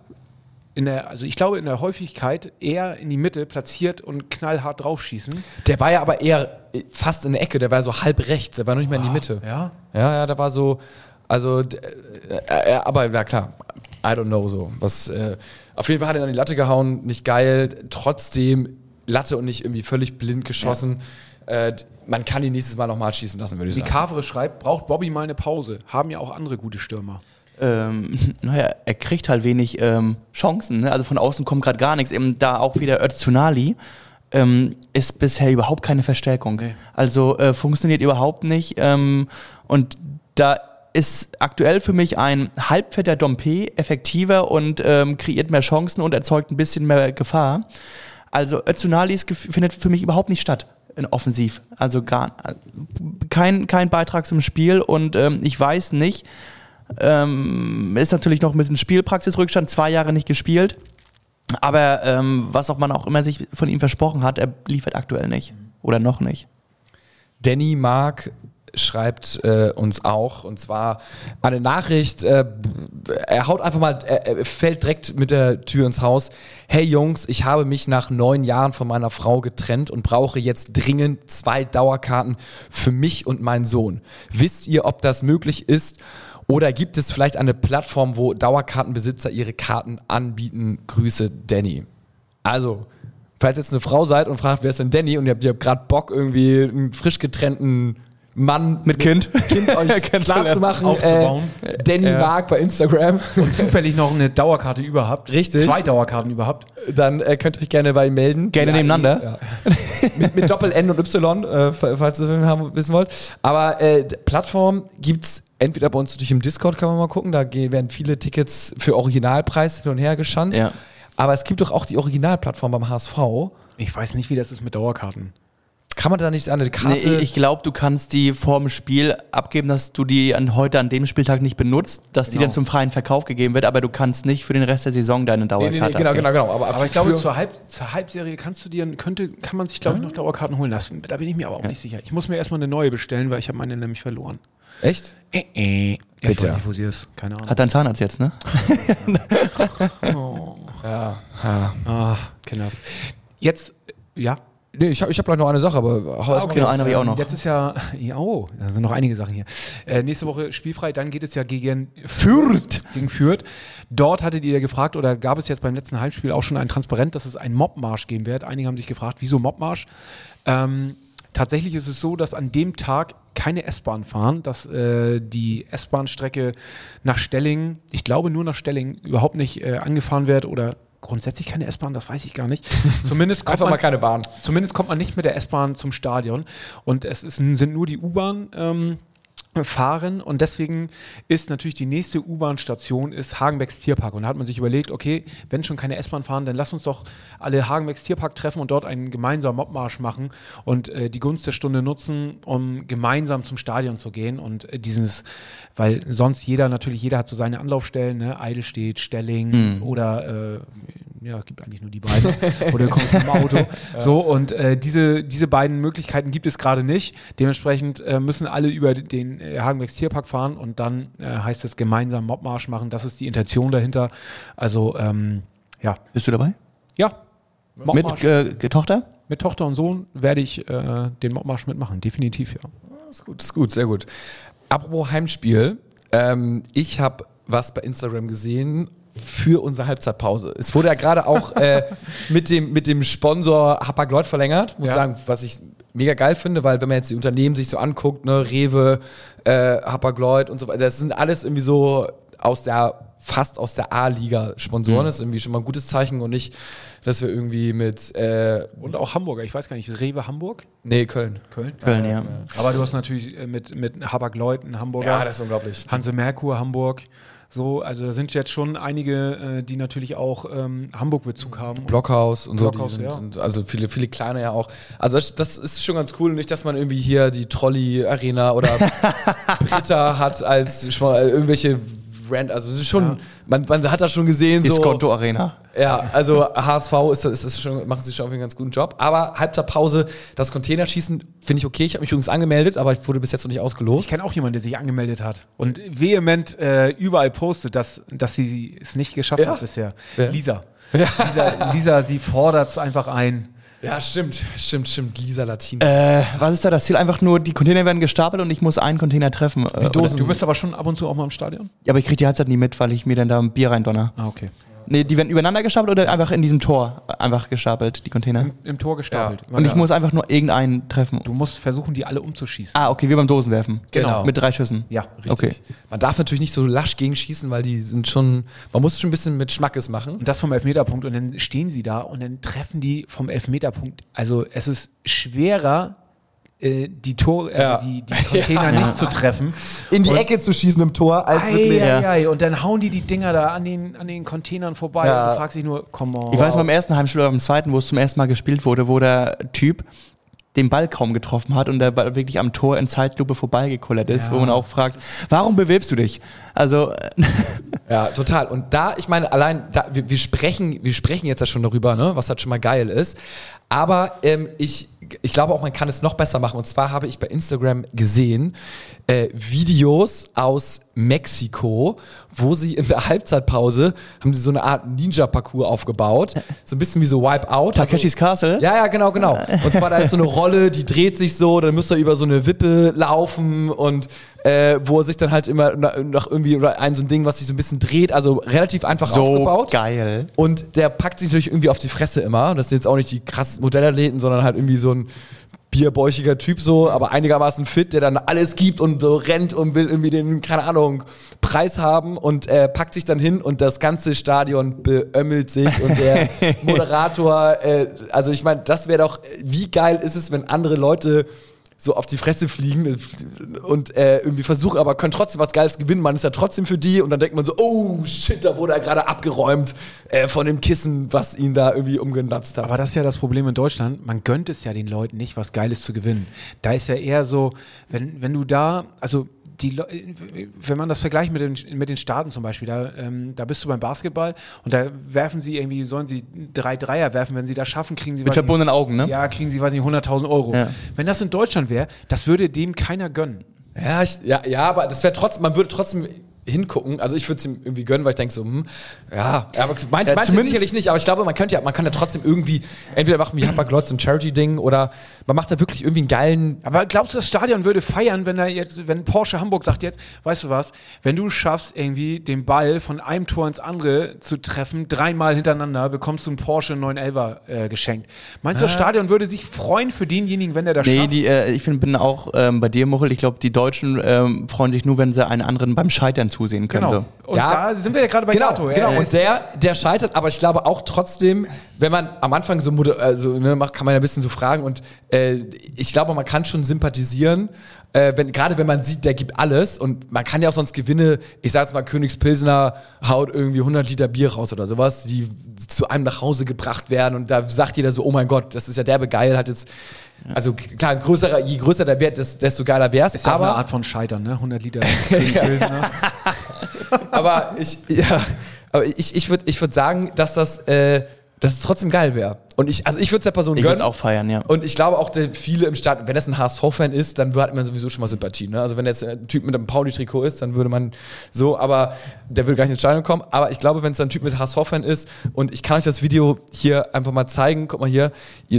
in der, also ich glaube in der Häufigkeit eher in die Mitte platziert und knallhart draufschießen. der war ja aber eher fast in der Ecke, der war so halb rechts, der war noch nicht mal in die Mitte. Ja. Ja, ja, da war so, also, äh, äh, aber ja klar, I don't know so. Was, äh, auf jeden Fall hat er an die Latte gehauen, nicht geil, trotzdem Latte und nicht irgendwie völlig blind geschossen. Äh, d- man kann ihn nächstes Mal nochmal schießen lassen, würde ich Wie sagen. Kavre schreibt, braucht Bobby mal eine Pause. Haben ja auch andere gute Stürmer. ähm, naja, er kriegt halt wenig ähm, Chancen. Ne? Also von außen kommt gerade gar nichts. Eben da auch wieder Öztunali ähm, ist bisher überhaupt keine Verstärkung. Also äh, funktioniert überhaupt nicht. Ähm, und da ist aktuell für mich ein halbfetter Dompe effektiver und ähm, kreiert mehr Chancen und erzeugt ein bisschen mehr Gefahr. Also gef- findet für mich überhaupt nicht statt in offensiv. Also gar kein, kein Beitrag zum Spiel und ähm, ich weiß nicht, ähm, ist natürlich noch ein bisschen Spielpraxisrückstand, zwei Jahre nicht gespielt. Aber ähm, was auch man auch immer sich von ihm versprochen hat, er liefert aktuell nicht. Oder noch nicht. Danny Mark schreibt äh, uns auch, und zwar eine Nachricht, äh, er haut einfach mal, er, er fällt direkt mit der Tür ins Haus. Hey Jungs, ich habe mich nach neun Jahren von meiner Frau getrennt und brauche jetzt dringend zwei Dauerkarten für mich und meinen Sohn. Wisst ihr, ob das möglich ist? Oder gibt es vielleicht eine Plattform, wo Dauerkartenbesitzer ihre Karten anbieten? Grüße, Danny. Also, falls jetzt eine Frau seid und fragt, wer ist denn Danny und ihr habt, ihr habt gerade Bock, irgendwie einen frisch getrennten Mann mit Kind, kind euch klar zu machen, Aufzubauen. Äh, Danny Mark bei Instagram, Und zufällig noch eine Dauerkarte überhaupt. Richtig. Zwei Dauerkarten überhaupt. dann äh, könnt ihr euch gerne bei ihm melden. Gerne Ja, nebeneinander. Ja. mit, mit Doppel N und Y, äh, falls ihr das haben, wissen wollt. Aber äh, Plattform gibt's entweder bei uns natürlich im Discord, kann man mal gucken, da werden viele Tickets für Originalpreis hin und her geschanzt. Ja. Aber es gibt doch auch die Originalplattform beim HSV. Ich weiß nicht, wie das ist mit Dauerkarten. Kann man da nicht an eine Nee, Karte... ich glaube, du kannst die vorm Spiel abgeben, dass du die an, heute an dem Spieltag nicht benutzt, dass die Genau. dann zum freien Verkauf gegeben wird, aber du kannst nicht für den Rest der Saison deine Nee, Dauerkarte nee, nee, genau, abgeben. genau, genau. Aber, Aber ich glaube, zur, Halb, zur Halbserie kannst du dir, könnte, kann man sich, glaube ich, noch Dauerkarten holen lassen. Da bin ich mir aber auch nicht sicher. Ich muss mir erstmal eine neue bestellen, weil ich habe meine nämlich verloren. Echt? Äh, äh. Ja, ich Bitte. weiß nicht, wo sie ist. Keine Ahnung. Hat dein Zahnarzt jetzt, ne? Ja. ja. Ah, kenn das. Jetzt, ja. Nee, ich habe ich hab gleich noch eine Sache, aber hau mal okay, noch eine habe ich auch noch. Jetzt ist ja, ja, oh, da sind noch einige Sachen hier. Äh, nächste Woche spielfrei, dann geht es ja gegen Fürth. Gegen Fürth. Dort hattet ihr gefragt, oder gab es jetzt beim letzten Heimspiel auch schon ein Transparent, dass es einen Mobmarsch geben wird. Einige haben sich gefragt, wieso Mobmarsch? Ähm, tatsächlich ist es so, dass an dem Tag keine S-Bahn fahren, dass äh, die S-Bahn-Strecke nach Stelling, ich glaube nur nach Stelling, überhaupt nicht äh, angefahren wird oder grundsätzlich keine S-Bahn, das weiß ich gar nicht. Zumindest kommt Einfach man, mal keine Bahn. Zumindest kommt man nicht mit der S-Bahn zum Stadion. Und es ist, sind nur die U-Bahn. Ähm, fahren und deswegen ist natürlich die nächste U-Bahn-Station ist Hagenbecks Tierpark und da hat man sich überlegt, okay, wenn schon keine S-Bahn fahren, dann lass uns doch alle Hagenbecks Tierpark treffen und dort einen gemeinsamen Mobmarsch machen und äh, die Gunst der Stunde nutzen, um gemeinsam zum Stadion zu gehen und äh, dieses, weil sonst jeder natürlich, jeder hat so seine Anlaufstellen, ne? Eidelstedt, Stelling oder äh, ja, es gibt eigentlich nur die beiden. Oder kommt im Auto. So, und äh, diese, diese beiden Möglichkeiten gibt es gerade nicht. Dementsprechend äh, müssen alle über den äh, Hagenbecks Tierpark fahren und dann äh, heißt es gemeinsam Mobmarsch machen. Das ist die Intention dahinter. Also, ähm, ja. Bist du dabei? Ja. Mobmarsch. Mit äh, Tochter? Mit Tochter und Sohn werde ich äh, den Mobmarsch mitmachen. Definitiv, ja. ist gut, ist gut, sehr gut. Apropos Heimspiel, ähm, ich habe was bei Instagram gesehen für unsere Halbzeitpause. Es wurde ja gerade auch äh, mit, dem, mit dem Sponsor Hapag-Lloyd verlängert, muss Ja. sagen, was ich mega geil finde, weil wenn man jetzt die Unternehmen sich so anguckt, ne, Rewe, äh, Hapag-Lloyd und so weiter, das sind alles irgendwie so aus der fast aus der A-Liga Sponsoren. Mhm. Das ist irgendwie schon mal ein gutes Zeichen und nicht, dass wir irgendwie mit, äh, Und auch Hamburger, ich weiß gar nicht, Rewe Hamburg? nee, Köln. Köln? Köln, ja. Aber du hast natürlich äh, mit, mit Habak-Lloyd einen Hamburger. Ja, das ist unglaublich. Hanse Merkur, Hamburg. So, also da sind jetzt schon einige, äh, die natürlich auch ähm, Hamburg-Bezug haben. Blockhaus und so. Blockhaus, die sind, ja. sind, also viele, viele kleine ja auch. Also das, das ist schon ganz cool. Nicht, dass man irgendwie hier die Trolley-Arena oder Britta hat als mal irgendwelche Rand. Also es ist schon, man, man hat das schon gesehen. So, Konto Arena. Ja, also HSV ist, ist, ist schon, machen sie schon auf einen ganz guten Job. Aber Halbzeitpause, das Containerschießen finde ich okay. Ich habe mich übrigens angemeldet, aber ich wurde bis jetzt noch nicht ausgelost. Ich kenne auch jemanden, der sich angemeldet hat und vehement äh, überall postet, dass, dass sie es nicht geschafft Ja. hat bisher. Wer? Lisa. Lisa. Lisa, sie fordert es einfach ein. Ja, stimmt, stimmt, stimmt. Lisa Latin. Äh, was ist da das Ziel? Einfach nur, die Container werden gestapelt und ich muss einen Container treffen. Äh, Wie Du bist aber schon ab und zu auch mal im Stadion? Ja, aber ich kriege die Halbzeit nie mit, weil ich mir dann da ein Bier reindonner. Ah, okay. Nee, die werden übereinander gestapelt oder einfach in diesem Tor einfach gestapelt, die Container? Im, im Tor gestapelt. Und ich muss einfach nur irgendeinen treffen. Du musst versuchen, die alle umzuschießen. Ah, okay, wie beim Dosenwerfen. Genau. Mit drei Schüssen. Ja, Richtig. Okay. Man darf natürlich nicht so lasch gegenschießen, weil die sind schon, man muss schon ein bisschen mit Schmackes machen. Und das vom Elfmeterpunkt und dann stehen sie da und dann treffen die vom Elfmeterpunkt. Also es ist schwerer, äh, die Tor, äh, Ja. die, die Container nicht zu treffen. In die Und- Ecke zu schießen im Tor, als Ei, wirklich. ei, ei. Und dann hauen die die Dinger da an den, an den Containern vorbei Ja. und du fragst dich nur, komm on. Ich weiß beim ersten Heimspiel oder beim zweiten, wo es zum ersten Mal gespielt wurde, wo der Typ den Ball kaum getroffen hat und der Ball wirklich am Tor in Zeitlupe vorbeigekullert ist, Ja, wo man auch fragt, warum bewirbst du dich? Also, Ja, total. Und da, ich meine, allein, da, wir, wir, sprechen, wir sprechen jetzt ja schon darüber, ne, was halt schon mal geil ist. Aber ähm, ich, ich glaube auch, man kann es noch besser machen. Und zwar habe ich bei Instagram gesehen äh, Videos aus Mexiko, wo sie in der Halbzeitpause haben sie so eine Art Ninja-Parcours aufgebaut. So ein bisschen wie so Wipeout. Takeshis Castle? Ja, ja, genau, genau. Und zwar, da ist so eine Rolle, die dreht sich so, dann müsst ihr über so eine Wippe laufen und äh, wo er sich dann halt immer nach irgendwie oder ein so ein Ding, was sich so ein bisschen dreht, also relativ einfach so aufgebaut. geil. Und der packt sich natürlich irgendwie auf die Fresse immer. Das sind jetzt auch nicht die krassen Modellathleten, sondern halt irgendwie so ein bierbäuchiger Typ so, aber einigermaßen fit, der dann alles gibt und so rennt und will irgendwie den, keine Ahnung, Preis haben und äh, packt sich dann hin und das ganze Stadion beömmelt sich und der Moderator, äh, also ich meine, das wäre doch, wie geil ist es, wenn andere Leute so auf die Fresse fliegen und äh, irgendwie versuchen, aber können trotzdem was Geiles gewinnen. Man ist ja trotzdem für die und dann denkt man so, oh shit, da wurde er gerade abgeräumt äh, von dem Kissen, was ihn da irgendwie umgenatzt hat. Aber das ist ja das Problem in Deutschland. Man gönnt es ja den Leuten nicht, was Geiles zu gewinnen. Da ist ja eher so, wenn, wenn du da, also die, wenn man das vergleicht mit den, mit den Staaten zum Beispiel, da, ähm, da bist du beim Basketball und da werfen sie irgendwie, sollen sie drei Dreier werfen, wenn sie das schaffen, kriegen sie Mit weiß nicht, verbundenen Augen, ne? Ja, kriegen sie, weiß nicht, 100.000 Euro. Ja. Wenn das in Deutschland wäre, das würde dem keiner gönnen. Ja, ich, ja, ja, aber das wäre trotzdem, man würde trotzdem hingucken. Also ich würde es ihm irgendwie gönnen, weil ich denke so, hm, ja, aber meint, Ja, sicherlich nicht, aber ich glaube, man könnte ja, man kann ja trotzdem irgendwie, entweder machen wie Hapag-Lloyd so ein Charity-Ding oder man macht da wirklich irgendwie einen geilen Aber glaubst du, das Stadion würde feiern, wenn er jetzt, wenn Porsche Hamburg sagt jetzt, weißt du was, wenn du schaffst, irgendwie den Ball von einem Tor ins andere zu treffen, dreimal hintereinander, bekommst du einen Porsche 911er äh, geschenkt. Meinst du, das Stadion würde sich freuen für denjenigen, wenn der das Nee, schafft? die, äh, ich find, bin auch ähm, bei dir, Muchel. Ich glaube, die Deutschen ähm, freuen sich nur, wenn sie einen anderen beim Scheitern zusehen können. genau. So. Und Ja. da sind wir ja gerade bei Genau, Gato. genau. Er Und der, der scheitert, aber ich glaube auch trotzdem, wenn man am Anfang so, also, ne, macht, kann man ja ein bisschen so fragen und äh, ich glaube, man kann schon sympathisieren, äh, wenn, gerade wenn man sieht, der gibt alles und man kann ja auch sonst Gewinne, ich sag jetzt mal, Königspilsner haut irgendwie 100 Liter Bier raus oder sowas, die zu einem nach Hause gebracht werden und da sagt jeder so, oh mein Gott, das ist ja derbe geil, hat jetzt, also klar, größerer, je größer der Wert, des- desto geiler wär's, ist ja aber eine Art von Scheitern, ne? 100 Liter. Pilsner. aber ich, ja, aber ich, ich würde ich würd sagen, dass das, äh, dass es trotzdem geil wäre. Und ich, also ich würde es der Person Ich gönnen. würde auch feiern, ja. Und ich glaube auch, der, viele im Staat, wenn das ein HSV-Fan ist, dann hat man sowieso schon mal Sympathie. Ne? Also wenn jetzt ein Typ mit einem Pauli-Trikot ist, dann würde man so, aber der würde gar nicht ins Stadion kommen. Aber ich glaube, wenn es ein Typ mit HSV-Fan ist, und ich kann euch das Video hier einfach mal zeigen, guck mal hier,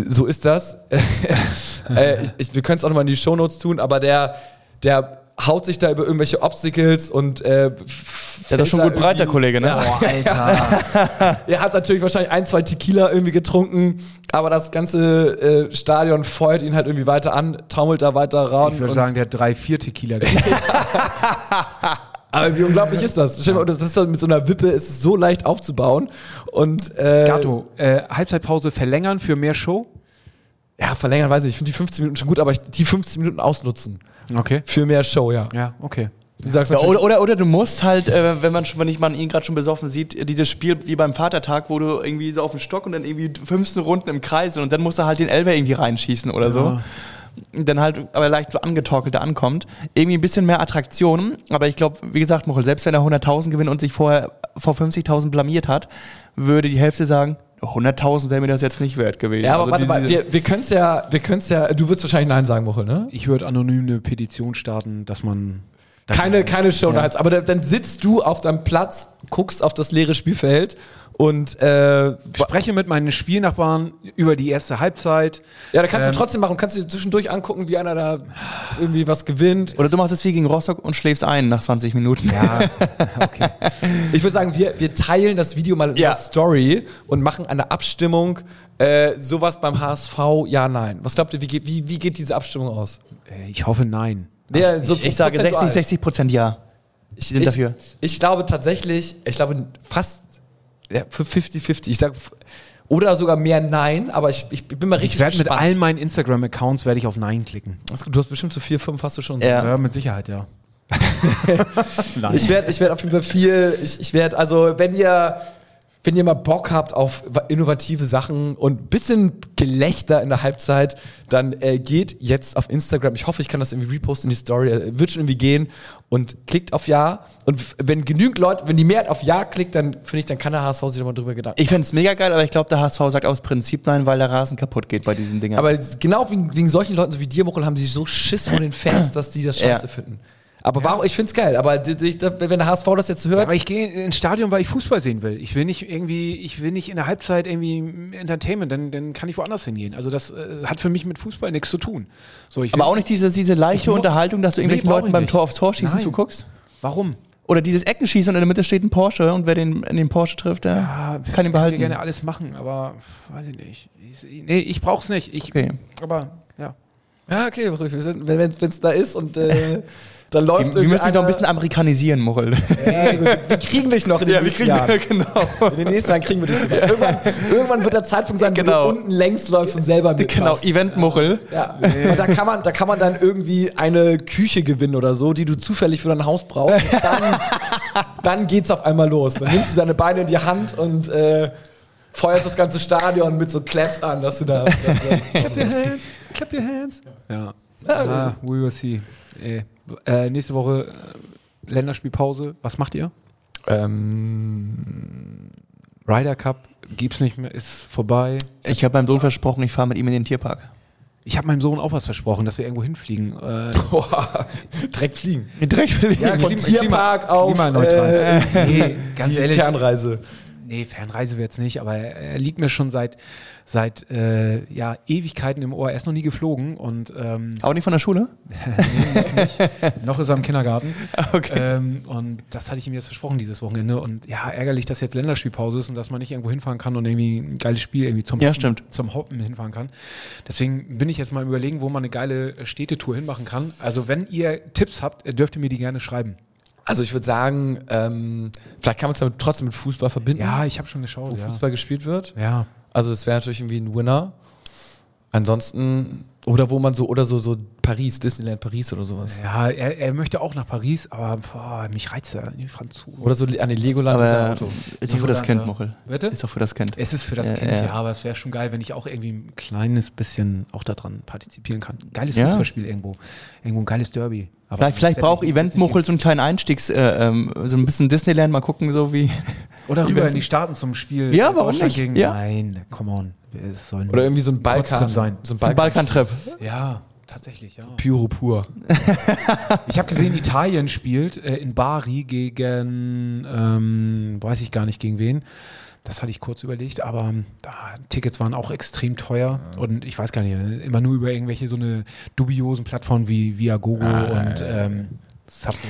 so ist das. äh, ich, ich, wir können es auch nochmal in die Shownotes tun, aber der, der haut sich da über irgendwelche Obstacles und äh, Der ist schon gut breit, der Kollege, ne? Ja. Boah, Alter. Er hat natürlich wahrscheinlich ein, zwei Tequila irgendwie getrunken, aber das ganze äh, Stadion feuert ihn halt irgendwie weiter an, taumelt da weiter ran. Ich würde sagen, der hat drei, vier Tequila getrunken. Aber wie unglaublich ist das? Stell dir mal, das ist mit so einer Wippe ist es so leicht aufzubauen. Und äh, Gato, äh, Halbzeitpause verlängern für mehr Show? ja, verlängern weiß ich, ich finde die 15 Minuten schon gut, aber ich, die 15 Minuten ausnutzen. Okay. Für mehr Show, ja. Ja, okay. Du sagst Ja, oder, oder, oder du musst halt, äh, wenn man schon, wenn ich man ihn gerade schon besoffen sieht, dieses Spiel wie beim Vatertag, wo du irgendwie so auf den Stock und dann irgendwie 15 Runden im Kreis und dann musst du halt den Elber irgendwie reinschießen oder so. Und dann halt aber leicht so angetorkelt da ankommt. Irgendwie ein bisschen mehr Attraktion, aber ich glaube, wie gesagt, Mochel, selbst wenn er 100.000 gewinnt und sich vorher vor 50.000 blamiert hat, würde die Hälfte sagen, 100.000 wäre mir das jetzt nicht wert gewesen. ja, aber Also warte mal, wir, wir können es ja, wir können es ja, du würdest wahrscheinlich Nein sagen, Woche, ne? Ich würde anonym eine Petition starten, dass man. Keine, keine Show, ja. aber dann, dann sitzt du auf deinem Platz, guckst auf das leere Spielfeld und äh, spreche mit meinen Spielnachbarn über die erste Halbzeit. ja, da kannst Ähm, du trotzdem machen, kannst du dir zwischendurch angucken, wie einer da irgendwie was gewinnt. Oder du machst es wie gegen Rostock und schläfst ein nach 20 Minuten. Ja, okay. Ich würde sagen, wir, wir teilen das Video mal in Ja. der Story und machen eine Abstimmung. Äh, sowas beim HSV, ja, nein. Was glaubt ihr, wie geht, wie, wie geht diese Abstimmung aus? Äh, Ich hoffe nein. Der, so ich, ich sage prozentual. 60, 60 Prozent ja. Ich bin ich, dafür. Ich glaube tatsächlich, ich glaube fast ja, für 50-50. Ich sage oder sogar mehr Nein, aber ich, ich bin mal richtig Ich werde mit gespannt. allen meinen Instagram-Accounts werde ich auf Nein klicken. Du hast bestimmt so vier, fünf hast du schon. Ja. Ja, mit Sicherheit, ja. Ich werde ich werd auf jeden Fall viel, ich, ich werde, also wenn ihr, wenn ihr mal Bock habt auf innovative Sachen und ein bisschen Gelächter in der Halbzeit, dann äh, geht jetzt auf Instagram. Ich hoffe, ich kann das irgendwie reposten in die Story. Äh, Wird schon irgendwie gehen. Und klickt auf Ja. Und wenn genügend Leute, wenn die Mehrheit auf Ja klickt, dann finde ich, dann kann der HSV sich nochmal drüber Gedanken Ich fände es mega geil, aber ich glaube, der HSV sagt aus Prinzip nein, weil der Rasen kaputt geht bei diesen Dingern. Aber genau wegen, wegen solchen Leuten so wie dir, Mochel, haben die so Schiss vor den Fans, dass die das scheiße Ja. finden. Aber warum, ich finde es geil. Aber wenn der HSV das jetzt hört, Aber ich gehe ins Stadion, weil ich Fußball sehen will. Ich will nicht irgendwie, ich will nicht in der Halbzeit irgendwie Entertainment, dann, dann kann ich woanders hingehen. Also das äh, hat für mich mit Fußball nichts zu tun. So, aber auch nicht diese, diese leichte Unterhaltung, dass du Nee, irgendwelchen brauch Leuten beim. Tor aufs Tor schießen Nein. zuguckst. Warum? Oder dieses Eckenschießen und in der Mitte steht ein Porsche und wer den, in den Porsche trifft, der Ja, kann ihn behalten. Ich gerne alles machen, aber weiß ich nicht. Ich, nee, ich brauch's nicht. Ich, Okay. Aber ja. Ja, okay, wir sind- wenn es da ist und äh, dann läuft Wir, wir müssen dich noch ein bisschen amerikanisieren, Mochel. Ja, wir, wir kriegen dich noch in den nächsten Jahren. genau. In den nächsten Jahren kriegen wir dich sogar. Irgendwann, irgendwann wird der Zeitpunkt sein, Genau. wo du unten längs läufst und selber mitmachst. Genau, Event-Mochel. Ja. Und da kann, man, da kann man dann irgendwie eine Küche gewinnen oder so, die du zufällig für dein Haus brauchst. Dann, dann geht's auf einmal los. Dann nimmst du deine Beine in die Hand und äh, feuerst das ganze Stadion mit so Claps an, dass du da. Dass Clap your hands. Clap your hands. Ja. Ah, we will see. Äh, äh, nächste Woche äh, Länderspielpause. Was macht ihr? ähm, Ryder Cup gibt's nicht mehr, ist vorbei. Ich habe meinem Sohn versprochen, ich fahre mit ihm in den Tierpark. Ich habe meinem Sohn auch was versprochen, dass wir irgendwo hinfliegen. Äh, boah, direkt fliegen. Direkt ich. Ja, von Klima- Tierpark Klima- auf klimaneutral. äh, nee, ganz die ehrlich. Fernreise. Nee, Fernreise wird's nicht, aber er, er liegt mir schon seit, seit äh, ja, Ewigkeiten im Ohr. Er ist noch nie geflogen und ähm, Auch nicht von der Schule? noch ist er im Kindergarten. Okay. Ähm, und das hatte ich ihm jetzt versprochen dieses Wochenende. Und ja, ärgerlich, dass jetzt Länderspielpause ist und dass man nicht irgendwo hinfahren kann und irgendwie ein geiles Spiel irgendwie zum, Ja, stimmt. zum Hoppen hinfahren kann. Deswegen bin ich jetzt mal überlegen, wo man eine geile Städtetour hinmachen kann. Also wenn ihr Tipps habt, dürft ihr mir die gerne schreiben. Also ich würde sagen, ähm, vielleicht kann man es damit trotzdem mit Fußball verbinden, Ja, ich habe schon geschaut. wo Ja. Fußball gespielt wird. ja. Also das wäre natürlich irgendwie ein Winner. Ansonsten, oder wo man so, oder so, so Paris, Disneyland Paris oder sowas. Ja, er, er möchte auch nach Paris, aber boah, mich reizt er, die Franzosen. Oder so an den Legoland ist ja Aber Auto. ist doch für das Kind, Mochel. Bitte? Ist doch für das Kind. Es ist für das Ja, Kind, ja. ja, aber es wäre schon geil, wenn ich auch irgendwie ein kleines bisschen auch daran partizipieren kann. Geiles Ja. Fußballspiel irgendwo. Irgendwo ein geiles Derby. Aber Vielleicht, vielleicht braucht wird Event nicht Mochel so einen kleinen Einstiegs, äh, ähm, so ein bisschen Disneyland, mal gucken, so wie. Oder rüber in die Staaten zum Spiel. Ja, warum nicht? Gegen, Ja. Nein, come on. Es soll Oder irgendwie so ein Balkan. sein. So ein Zum Balkan. Balkan-Trip. Ja, tatsächlich, ja. Pyro pur. Ich habe gesehen, Italien spielt äh, in Bari gegen, ähm, weiß ich gar nicht gegen wen. Das hatte ich kurz überlegt, aber da, Tickets waren auch extrem teuer und ich weiß gar nicht, immer nur über irgendwelche so eine dubiosen Plattformen wie Viagogo und ähm,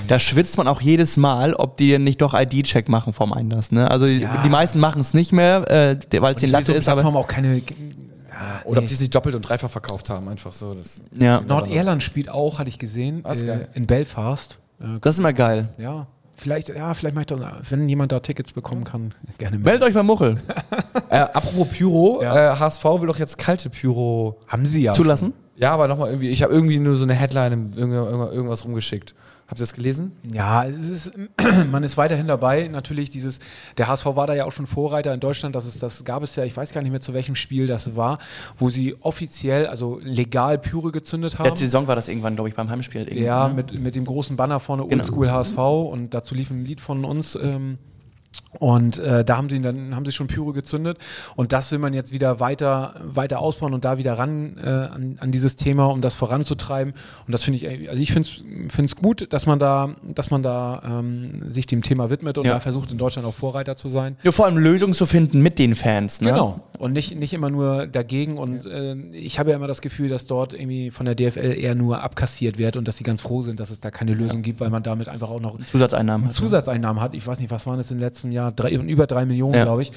Da schwitzt man auch jedes Mal, ob die denn nicht doch ID-Check machen vorm Einlass. Ne? Also Ja. die meisten machen es nicht mehr, äh, weil es die Latte so ist, aber. Plattform auch keine. Ja, Oder ob nee. die sich doppelt und dreifach verkauft haben, einfach so. Das Ja. Nordirland spielt auch, hatte ich gesehen, Ah, äh, geil. in Belfast. Äh, Das ist immer geil. ja, vielleicht, ja, vielleicht mache ich doch, wenn jemand da Tickets bekommen kann, gerne mit. Meldet euch bei Muchel. Äh, apropos Pyro, Ja. äh, HSV will doch jetzt kalte Pyro. Haben Sie ja. Zulassen? Ja, aber nochmal irgendwie, ich habe irgendwie nur so eine Headline, irgendwas rumgeschickt. Habt ihr das gelesen? Ja, es ist, man ist weiterhin dabei. Natürlich dieses, der HSV war da ja auch schon Vorreiter in Deutschland. Das ist, das gab es ja, ich weiß gar nicht mehr zu welchem Spiel das war, wo sie offiziell, also legal Pyre gezündet haben. Letzte Saison war das irgendwann, glaube ich, beim Heimspiel. Ja, ne? mit, mit dem großen Banner vorne Genau. Oldschool HSV und dazu lief ein Lied von uns. Ähm, und äh, da haben sie dann haben sie schon Pyro gezündet und das will man jetzt wieder weiter weiter ausbauen und da wieder ran äh, an, an dieses Thema, um das voranzutreiben. Und das finde ich, äh, also ich finde es gut, dass man da dass man da ähm, sich dem Thema widmet und Ja. da versucht in Deutschland auch Vorreiter zu sein. Ja, vor allem Lösungen zu finden mit den Fans. Ne? Genau. Und nicht, nicht immer nur dagegen. Und äh, ich habe ja immer das Gefühl, dass dort irgendwie von der DFL eher nur abkassiert wird und dass sie ganz froh sind, dass es da keine Lösung gibt, weil man damit einfach auch noch Zusatzeinnahmen. hat. Zusatzeinnahmen hat. Ich weiß nicht, was waren das im letzten Jahr? Drei, über drei Millionen, Ja. glaube ich.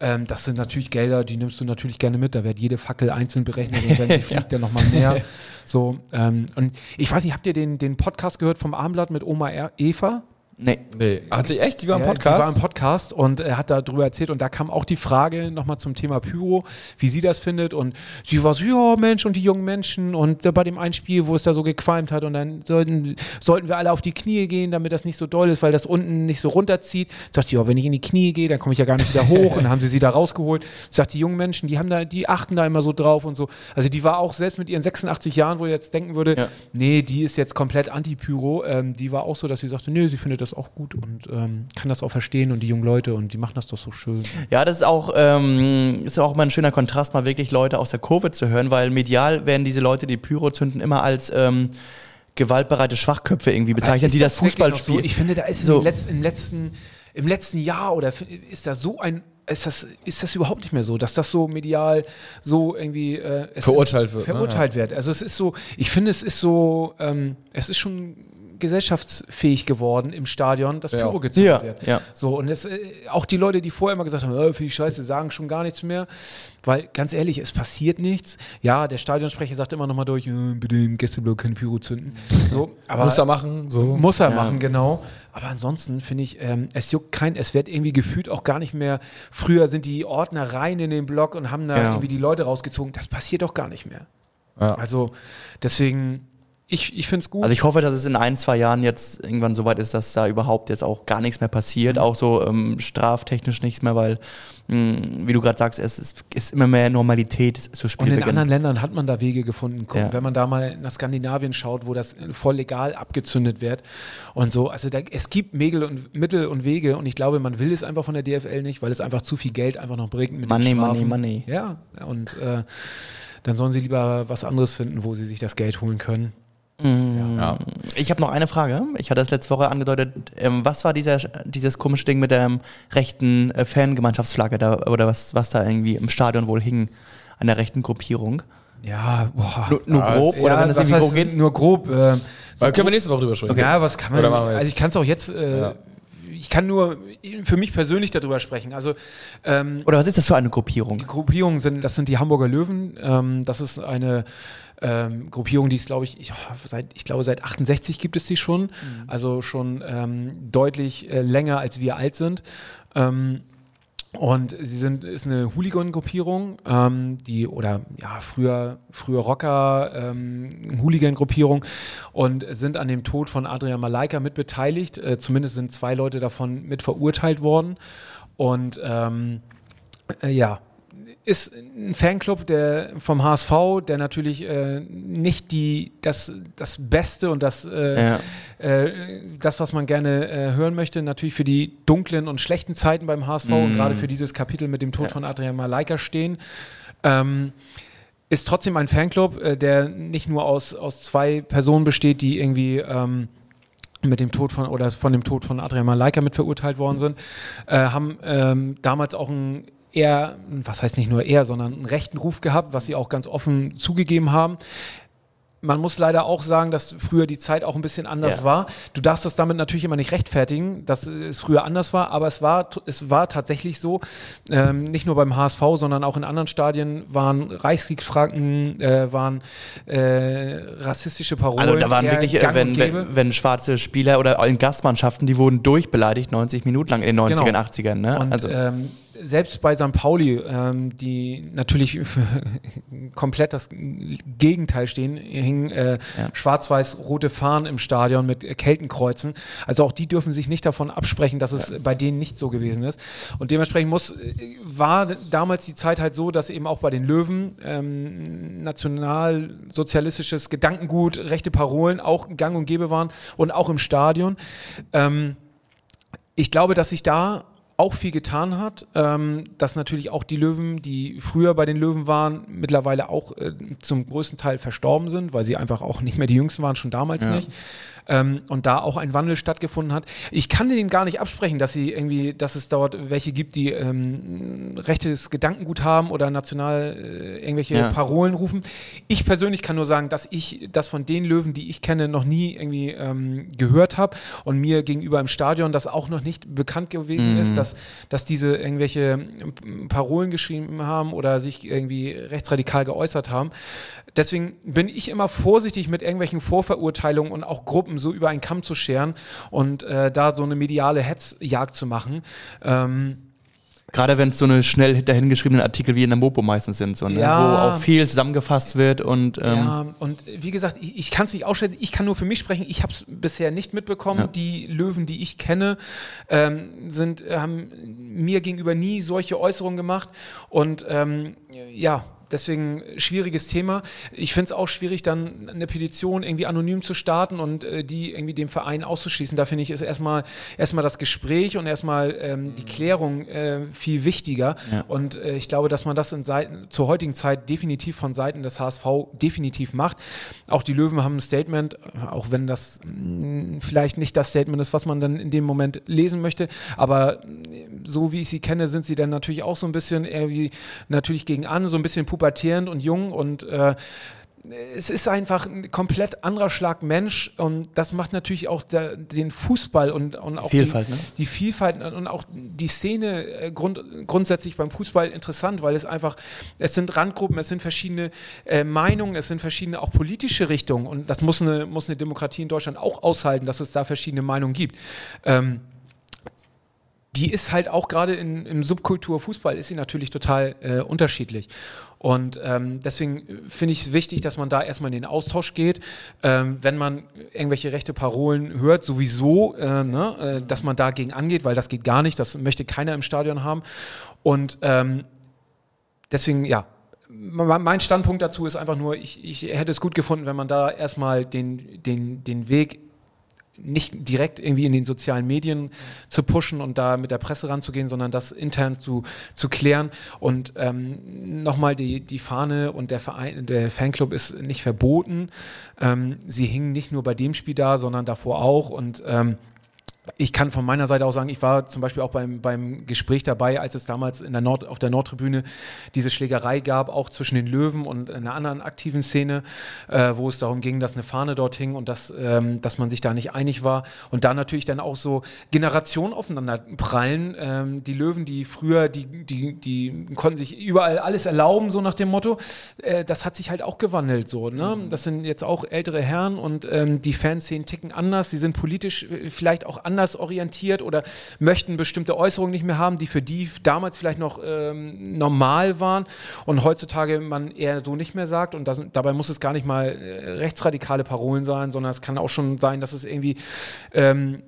Ähm, das sind natürlich Gelder, die nimmst du natürlich gerne mit. Da wird jede Fackel einzeln berechnet und wenn sie fliegt, dann nochmal mehr. So, ähm, und ich weiß nicht, habt ihr den, den Podcast gehört vom Abendblatt mit Oma Eva? Nee. Nee. Hatte ich echt? Die war im Ja, Podcast? Die war im Podcast und er hat darüber erzählt und da kam auch die Frage nochmal zum Thema Pyro, wie sie das findet und sie war so, ja Mensch und die jungen Menschen und bei dem einen Spiel, wo es da so gequalmt hat und dann sollten, sollten wir alle auf die Knie gehen, damit das nicht so doll ist, weil das unten nicht so runterzieht. Sagt sie, ja, wenn ich in die Knie gehe, dann komme ich ja gar nicht wieder hoch und dann haben sie sie da rausgeholt. Sagt die jungen Menschen, die haben da, die achten da immer so drauf und so. Also die war auch selbst mit ihren 86 Jahren, wo ihr jetzt denken würde, Ja. nee, die ist jetzt komplett anti-Pyro, ähm, die war auch so, dass sie sagte, nee, sie findet das auch gut und ähm, kann das auch verstehen und die jungen Leute und die machen das doch so schön. Ja, das ist auch, ähm, ist auch mal ein schöner Kontrast, mal wirklich Leute aus der Kurve zu hören, weil medial werden diese Leute, die Pyro zünden, immer als ähm, gewaltbereite Schwachköpfe irgendwie bezeichnet, die das wirklich Fußball noch so? spielen. Ich finde, da ist So. im, letzten, im, letzten, im letzten Jahr oder ist da so ein. Ist das, ist das überhaupt nicht mehr so, dass das so medial so irgendwie äh, es Verurteilt wird, ne? Verurteilt wird. Also es ist so, ich finde, es ist so, ähm, es ist schon gesellschaftsfähig geworden im Stadion, dass Ja, Pyro gezündet Ja, wird. ja. So, und es, äh, auch die Leute, die vorher immer gesagt haben, äh, finde ich scheiße, sagen schon gar nichts mehr. Weil, ganz ehrlich, es passiert nichts. Ja, der Stadionsprecher sagt immer nochmal durch, äh, bitte im Gästeblock kein Pyro zünden. So, aber Muss er machen. So. muss er machen, genau. Aber ansonsten finde ich, ähm, es juckt kein, es wird irgendwie gefühlt auch gar nicht mehr. Früher sind die Ordner rein in den Block und haben da Ja. irgendwie die Leute rausgezogen. Das passiert doch gar nicht mehr. Ja. Also deswegen, ich, ich finde es gut. Also ich hoffe, dass es in ein, zwei Jahren jetzt irgendwann so weit ist, dass da überhaupt jetzt auch gar nichts mehr passiert, Mhm. auch so ähm, straftechnisch nichts mehr, weil, mh, wie du gerade sagst, es ist, ist immer mehr Normalität zu und in anderen Ländern hat man da Wege gefunden. Guck, Ja. Wenn man da mal nach Skandinavien schaut, wo das voll legal abgezündet wird und so. Also da, es gibt Mittel und, Mittel und Wege und ich glaube, man will es einfach von der DFL nicht, weil es einfach zu viel Geld einfach noch bringt. Mit Money, money, money. Ja, und äh, dann sollen sie lieber was anderes finden, wo sie sich das Geld holen können. Ja. Ich habe noch eine Frage. Ich hatte das letzte Woche angedeutet. Ähm, was war dieser, dieses komische Ding mit der ähm, rechten äh, Fangemeinschaftsflagge da, oder was, was da irgendwie im Stadion wohl hing an der rechten Gruppierung? Ja, boah. Nur, nur Ja, grob es- oder ja, wenn es was irgendwie heißt grob geht? nur grob. Äh, so können wir nächste Woche drüber sprechen. Ja, was kann man? Also ich kann es auch jetzt. Äh, Ja. Ich kann nur für mich persönlich darüber sprechen. Also ähm, Oder was ist das für eine Gruppierung? die Gruppierungen sind, das sind die Hamburger Löwen. Ähm, das ist eine ähm, Gruppierung, die ist, glaube ich, ich, seit, ich glaube, seit 68 gibt es die schon. Also schon ähm, deutlich äh, länger, als wir alt sind. Ähm, und sie sind, ist eine Hooligan-Gruppierung, ähm, die, oder ja, früher, früher Rocker, ähm, Hooligan-Gruppierung und sind an dem Tod von Adrian Malaika mit beteiligt. Äh, zumindest sind zwei Leute davon mit verurteilt worden. Und ähm, äh, ja, ist ein Fanclub der, vom HSV, der natürlich äh, nicht die, das, das Beste und das, äh, Ja. äh, das, was man gerne äh, hören möchte, natürlich für die dunklen und schlechten Zeiten beim HSV und gerade für dieses Kapitel mit dem Tod von Adrian Malaika stehen. Ähm, ist trotzdem ein Fanclub, äh, der nicht nur aus, aus zwei Personen besteht, die irgendwie ähm, mit dem Tod von oder von dem Tod von Adrian Malaika mit verurteilt worden sind, äh, haben ähm, damals auch ein eher, was heißt nicht nur eher, sondern einen rechten Ruf gehabt, was sie auch ganz offen zugegeben haben. man muss leider auch sagen, dass früher die Zeit auch ein bisschen anders Ja. war. Du darfst das damit natürlich immer nicht rechtfertigen, dass es früher anders war, aber es war, es war tatsächlich so, ähm, nicht nur beim HSV, sondern auch in anderen Stadien waren Reichskriegsfranken, äh, waren äh, rassistische Parolen. Also da waren wirklich, äh, wenn, wenn, wenn schwarze Spieler oder in Gastmannschaften, die wurden durchbeleidigt 90 Minuten lang in den 90ern, Genau. 80ern. Ne? Und also, ähm, selbst bei St. Pauli, ähm, die natürlich komplett das Gegenteil stehen, hingen äh, Ja. schwarz-weiß-rote Fahnen im Stadion mit Keltenkreuzen. Also auch die dürfen sich nicht davon absprechen, dass es bei denen nicht so gewesen ist. Und dementsprechend muss, äh, war damals die Zeit halt so, dass eben auch bei den Löwen ähm, nationalsozialistisches Gedankengut, rechte Parolen auch gang und gäbe waren und auch im Stadion. Ähm, ich glaube, dass sich da auch viel getan hat, ähm, dass natürlich auch die Löwen, die früher bei den Löwen waren, mittlerweile auch äh, zum größten Teil verstorben sind, weil sie einfach auch nicht mehr die Jüngsten waren, schon damals Ja. nicht. Ähm, und da auch ein Wandel stattgefunden hat. Ich kann denen gar nicht absprechen, dass sie irgendwie, dass es dort welche gibt, die ähm, rechtes Gedankengut haben oder national äh, irgendwelche Ja. Parolen rufen. Ich persönlich kann nur sagen, dass ich das von den Löwen, die ich kenne, noch nie irgendwie ähm, gehört habe und mir gegenüber im Stadion das auch noch nicht bekannt gewesen Mhm. ist, dass, dass diese irgendwelche ähm, Parolen geschrieben haben oder sich irgendwie rechtsradikal geäußert haben. Deswegen bin ich immer vorsichtig mit irgendwelchen Vorverurteilungen und auch Gruppen so über einen Kamm zu scheren und äh, da so eine mediale Hetzjagd zu machen. Ähm, Gerade wenn es so eine schnell dahingeschriebenen Artikel wie in der Mopo meistens sind, so, ne? Ja. wo auch viel zusammengefasst wird und ähm, Ja, und wie gesagt, ich, ich kann es nicht ausschätzen, ich kann nur für mich sprechen, ich habe es bisher nicht mitbekommen. Ja. Die Löwen, die ich kenne, ähm, sind, haben mir gegenüber nie solche Äußerungen gemacht. Und ähm, ja, deswegen schwieriges Thema. Ich finde es auch schwierig, dann eine Petition irgendwie anonym zu starten und äh, die irgendwie dem Verein auszuschließen. Da finde ich, ist erstmal erstmal das Gespräch und erstmal ähm, die Klärung äh, viel wichtiger. Ja. Und äh, ich glaube, dass man das in Seiten, zur heutigen Zeit definitiv von Seiten des HSV definitiv macht. Auch die Löwen haben ein Statement, auch wenn das mh, vielleicht nicht das Statement ist, was man dann in dem Moment lesen möchte. Aber mh, so wie ich sie kenne, sind sie dann natürlich auch so ein bisschen irgendwie natürlich gegen an, so ein bisschen pubertierend und jung und äh, es ist einfach ein komplett anderer Schlag Mensch und das macht natürlich auch der, den Fußball und, und auch Vielfalt, die, ne? die Vielfalt und auch die Szene äh, grund, grundsätzlich beim Fußball interessant, weil es einfach, es sind Randgruppen, es sind verschiedene äh, Meinungen, es sind verschiedene auch politische Richtungen und das muss eine, muss eine Demokratie in Deutschland auch aushalten, dass es da verschiedene Meinungen gibt. Ähm, die ist halt auch gerade im Subkultur Fußball ist sie natürlich total äh, unterschiedlich. Und ähm, deswegen finde ich es wichtig, dass man da erstmal in den Austausch geht. Ähm, wenn man irgendwelche rechte Parolen hört, sowieso, äh, ne, äh, dass man dagegen angeht, weil das geht gar nicht, das möchte keiner im Stadion haben. Und ähm, deswegen, ja, me- mein Standpunkt dazu ist einfach nur, ich, ich hätte es gut gefunden, wenn man da erstmal den, den, den Weg nicht direkt irgendwie in den sozialen Medien zu pushen und da mit der Presse ranzugehen, sondern das intern zu, zu klären. Und ähm, nochmal, die, die Fahne und der Verein, der Fanclub ist nicht verboten. Ähm, sie hingen nicht nur bei dem Spiel da, sondern davor auch. Und ähm, ich kann von meiner Seite auch sagen, ich war zum Beispiel auch beim, beim Gespräch dabei, als es damals der Nord, auf der Nordtribüne diese Schlägerei gab, auch zwischen den Löwen und einer anderen aktiven Szene, äh, wo es darum ging, dass eine Fahne dort hing und dass, ähm, dass man sich da nicht einig war. Und da natürlich dann auch so Generationen aufeinander prallen. Ähm, die Löwen, die früher, die, die, die konnten sich überall alles erlauben, so nach dem Motto. Äh, das hat sich halt auch gewandelt so. Ne? Das sind jetzt auch ältere Herren und ähm, die Fanszenen ticken anders. Sie sind politisch äh, vielleicht auch anders orientiert oder möchten bestimmte Äußerungen nicht mehr haben, die für die damals vielleicht noch ähm, normal waren und heutzutage man eher so nicht mehr sagt. Und das, dabei muss es gar nicht mal äh, rechtsradikale Parolen sein, sondern es kann auch schon sein, dass es irgendwie ähm,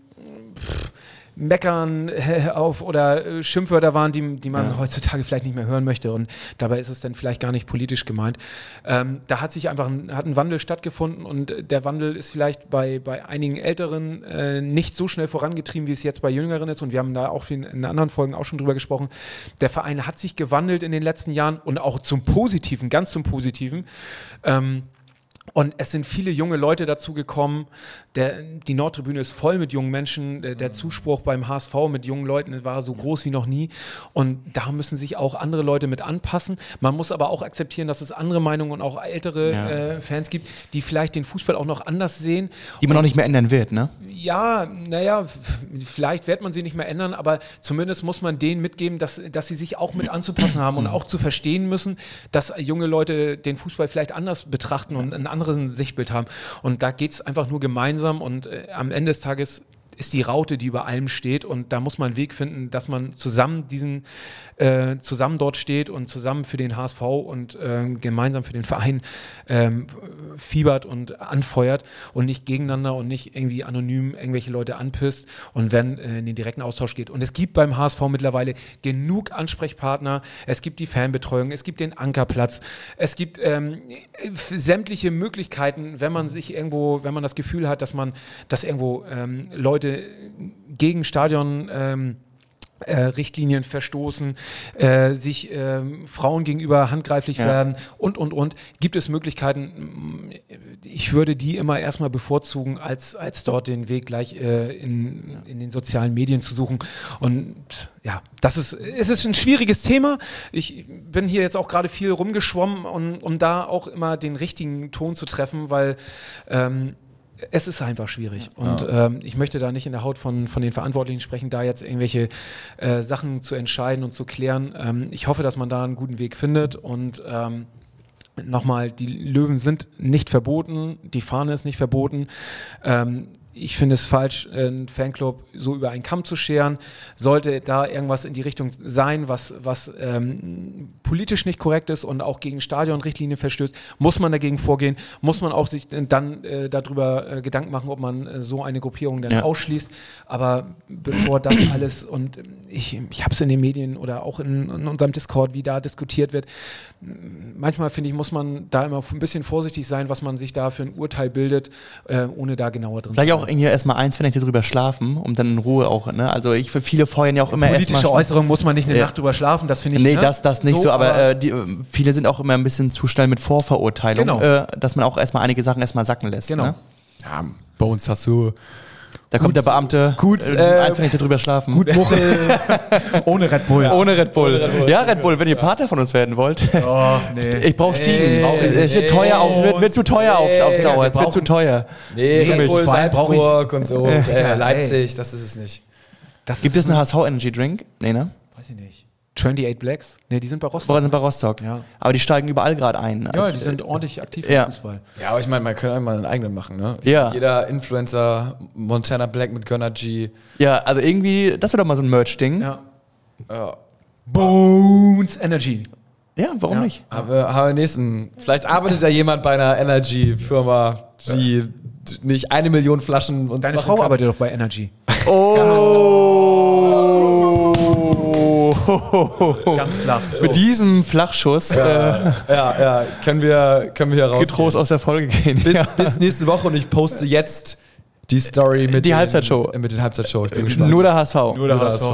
pff, Meckern auf oder äh, Schimpfwörter waren, die, die man heutzutage vielleicht nicht mehr hören möchte. Und dabei ist es dann vielleicht gar nicht politisch gemeint. Ähm, da hat sich einfach ein, hat ein Wandel stattgefunden und der Wandel ist vielleicht bei, bei einigen Älteren äh, nicht so schnell vorangetrieben, wie es jetzt bei Jüngeren ist. Und wir haben da auch in, in anderen Folgen auch schon drüber gesprochen. Der Verein hat sich gewandelt in den letzten Jahren und auch zum Positiven, ganz zum Positiven. Ähm, Und es sind viele junge Leute dazu gekommen. Der, die Nordtribüne ist voll mit jungen Menschen. Der, der Zuspruch beim HSV mit jungen Leuten war so groß wie noch nie. Und da müssen sich auch andere Leute mit anpassen. Man muss aber auch akzeptieren, dass es andere Meinungen und auch ältere Ja. äh, Fans gibt, die vielleicht den Fußball auch noch anders sehen. Die man auch nicht mehr ändern wird, ne? Ja, naja, vielleicht wird man sie nicht mehr ändern, aber zumindest muss man denen mitgeben, dass, dass sie sich auch mit anzupassen haben und auch zu verstehen müssen, dass junge Leute den Fußball vielleicht anders betrachten und ein anderes Sichtbild haben. Und da geht es einfach nur gemeinsam und äh, am Ende des Tages ist die Raute, die über allem steht und da muss man einen Weg finden, dass man zusammen diesen äh, zusammen dort steht und zusammen für den HSV und ähm, gemeinsam für den Verein ähm, fiebert und anfeuert und nicht gegeneinander und nicht irgendwie anonym irgendwelche Leute anpisst und wenn äh, in den direkten Austausch geht. Und es gibt beim HSV mittlerweile genug Ansprechpartner. Es gibt die Fanbetreuung, es gibt den Ankerplatz, es gibt ähm, sämtliche Möglichkeiten, wenn man sich irgendwo, wenn man das Gefühl hat, dass man, dass irgendwo ähm, Leute gegen Stadion ähm, äh, Richtlinien verstoßen, äh, sich ähm, Frauen gegenüber handgreiflich Ja. werden und, und, und. Gibt es Möglichkeiten, ich würde die immer erstmal bevorzugen, als, als dort den Weg gleich äh, in, in den sozialen Medien zu suchen. Und ja, das ist, es ist ein schwieriges Thema. Ich bin hier jetzt auch gerade viel rumgeschwommen, um, um da auch immer den richtigen Ton zu treffen, weil ähm, es ist einfach schwierig. Und ähm, ich möchte da nicht in der Haut von, von den Verantwortlichen sprechen, da jetzt irgendwelche äh, Sachen zu entscheiden und zu klären. Ähm, ich hoffe, dass man da einen guten Weg findet und ähm, Nochmal, die Löwen sind nicht verboten, die Fahne ist nicht verboten. Ähm, ich finde es falsch, einen Fanclub so über einen Kamm zu scheren. Sollte da irgendwas in die Richtung sein, was, was ähm, politisch nicht korrekt ist und auch gegen Stadionrichtlinien verstößt, muss man dagegen vorgehen, muss man auch sich dann äh, darüber äh, Gedanken machen, ob man äh, so eine Gruppierung dann Ja. ausschließt. Aber bevor das alles und ähm, ich, ich habe es in den Medien oder auch in, in unserem Discord, wie da diskutiert wird, manchmal finde ich, muss man da immer ein bisschen vorsichtig sein, was man sich da für ein Urteil bildet, äh, ohne da genauer drin Vielleicht zu auch irgendwie erstmal ein, zwei Nächte drüber schlafen, um dann in Ruhe auch, ne? Also ich für viele feuern ja auch immer Politische erstmal. Äußerung muss man nicht eine Ja. Nacht drüber schlafen, das finde ich. Nee, ne? das, das nicht so, aber, äh, die, äh, viele sind auch immer ein bisschen zu schnell mit Vorverurteilung, Genau. äh, dass man auch erstmal einige Sachen erstmal sacken lässt. Genau. Ne? Ja, bei uns hast du Da kommt der Beamte, gut, äh, äh, ein, zwei Nächte drüber schlafen. gut Muchel. ohne Red Bull. Ohne Red Bull. Ja, Red Bull, wenn ihr Partner von uns werden wollt. Oh, nee. Ich brauche Stiegen. Nee, es wird teuer auf, wird, wird zu teuer auf, auf Nee, Dauer. Es wird zu teuer. Nee, Nee, Red Bull, ich- Salzburg und so. Und, äh, Leipzig, das ist es nicht. Das Gibt es einen HSV Energy Drink? Nee, ne? Weiß ich nicht. 28 Blacks? Nee, die sind bei Rostock. Boah, sind bei Rostock. Ja. Aber die steigen überall gerade ein. Ja, die sind ordentlich aktiv Ja. im Fußball. Ja, aber ich meine, man könnte einmal einen eigenen machen, ne? Ja. Jeder Influencer, Montana Black mit Gunnar G. Ja, also irgendwie, das wäre doch mal so ein Merch-Ding. Ja. Ja. Ja. Bones Energy. warum Ja. nicht? Haben wir, haben wir nächsten. Vielleicht arbeitet ja jemand bei einer Energy-Firma, die nicht eine Million Flaschen uns Deine machen Frau kann. arbeitet doch bei Energy. Oh! Ganz flach. Mit diesem Flachschuss äh, Ja, ja, können wir, können wir hier raus. getrost aus der Folge gehen. Bis, Ja. bis nächste Woche und ich poste jetzt die Story mit Die den- Halbzeitshow. Mit den Halbzeitshow. Ich bin gespannt. Nur der HSV. Nur der HSV.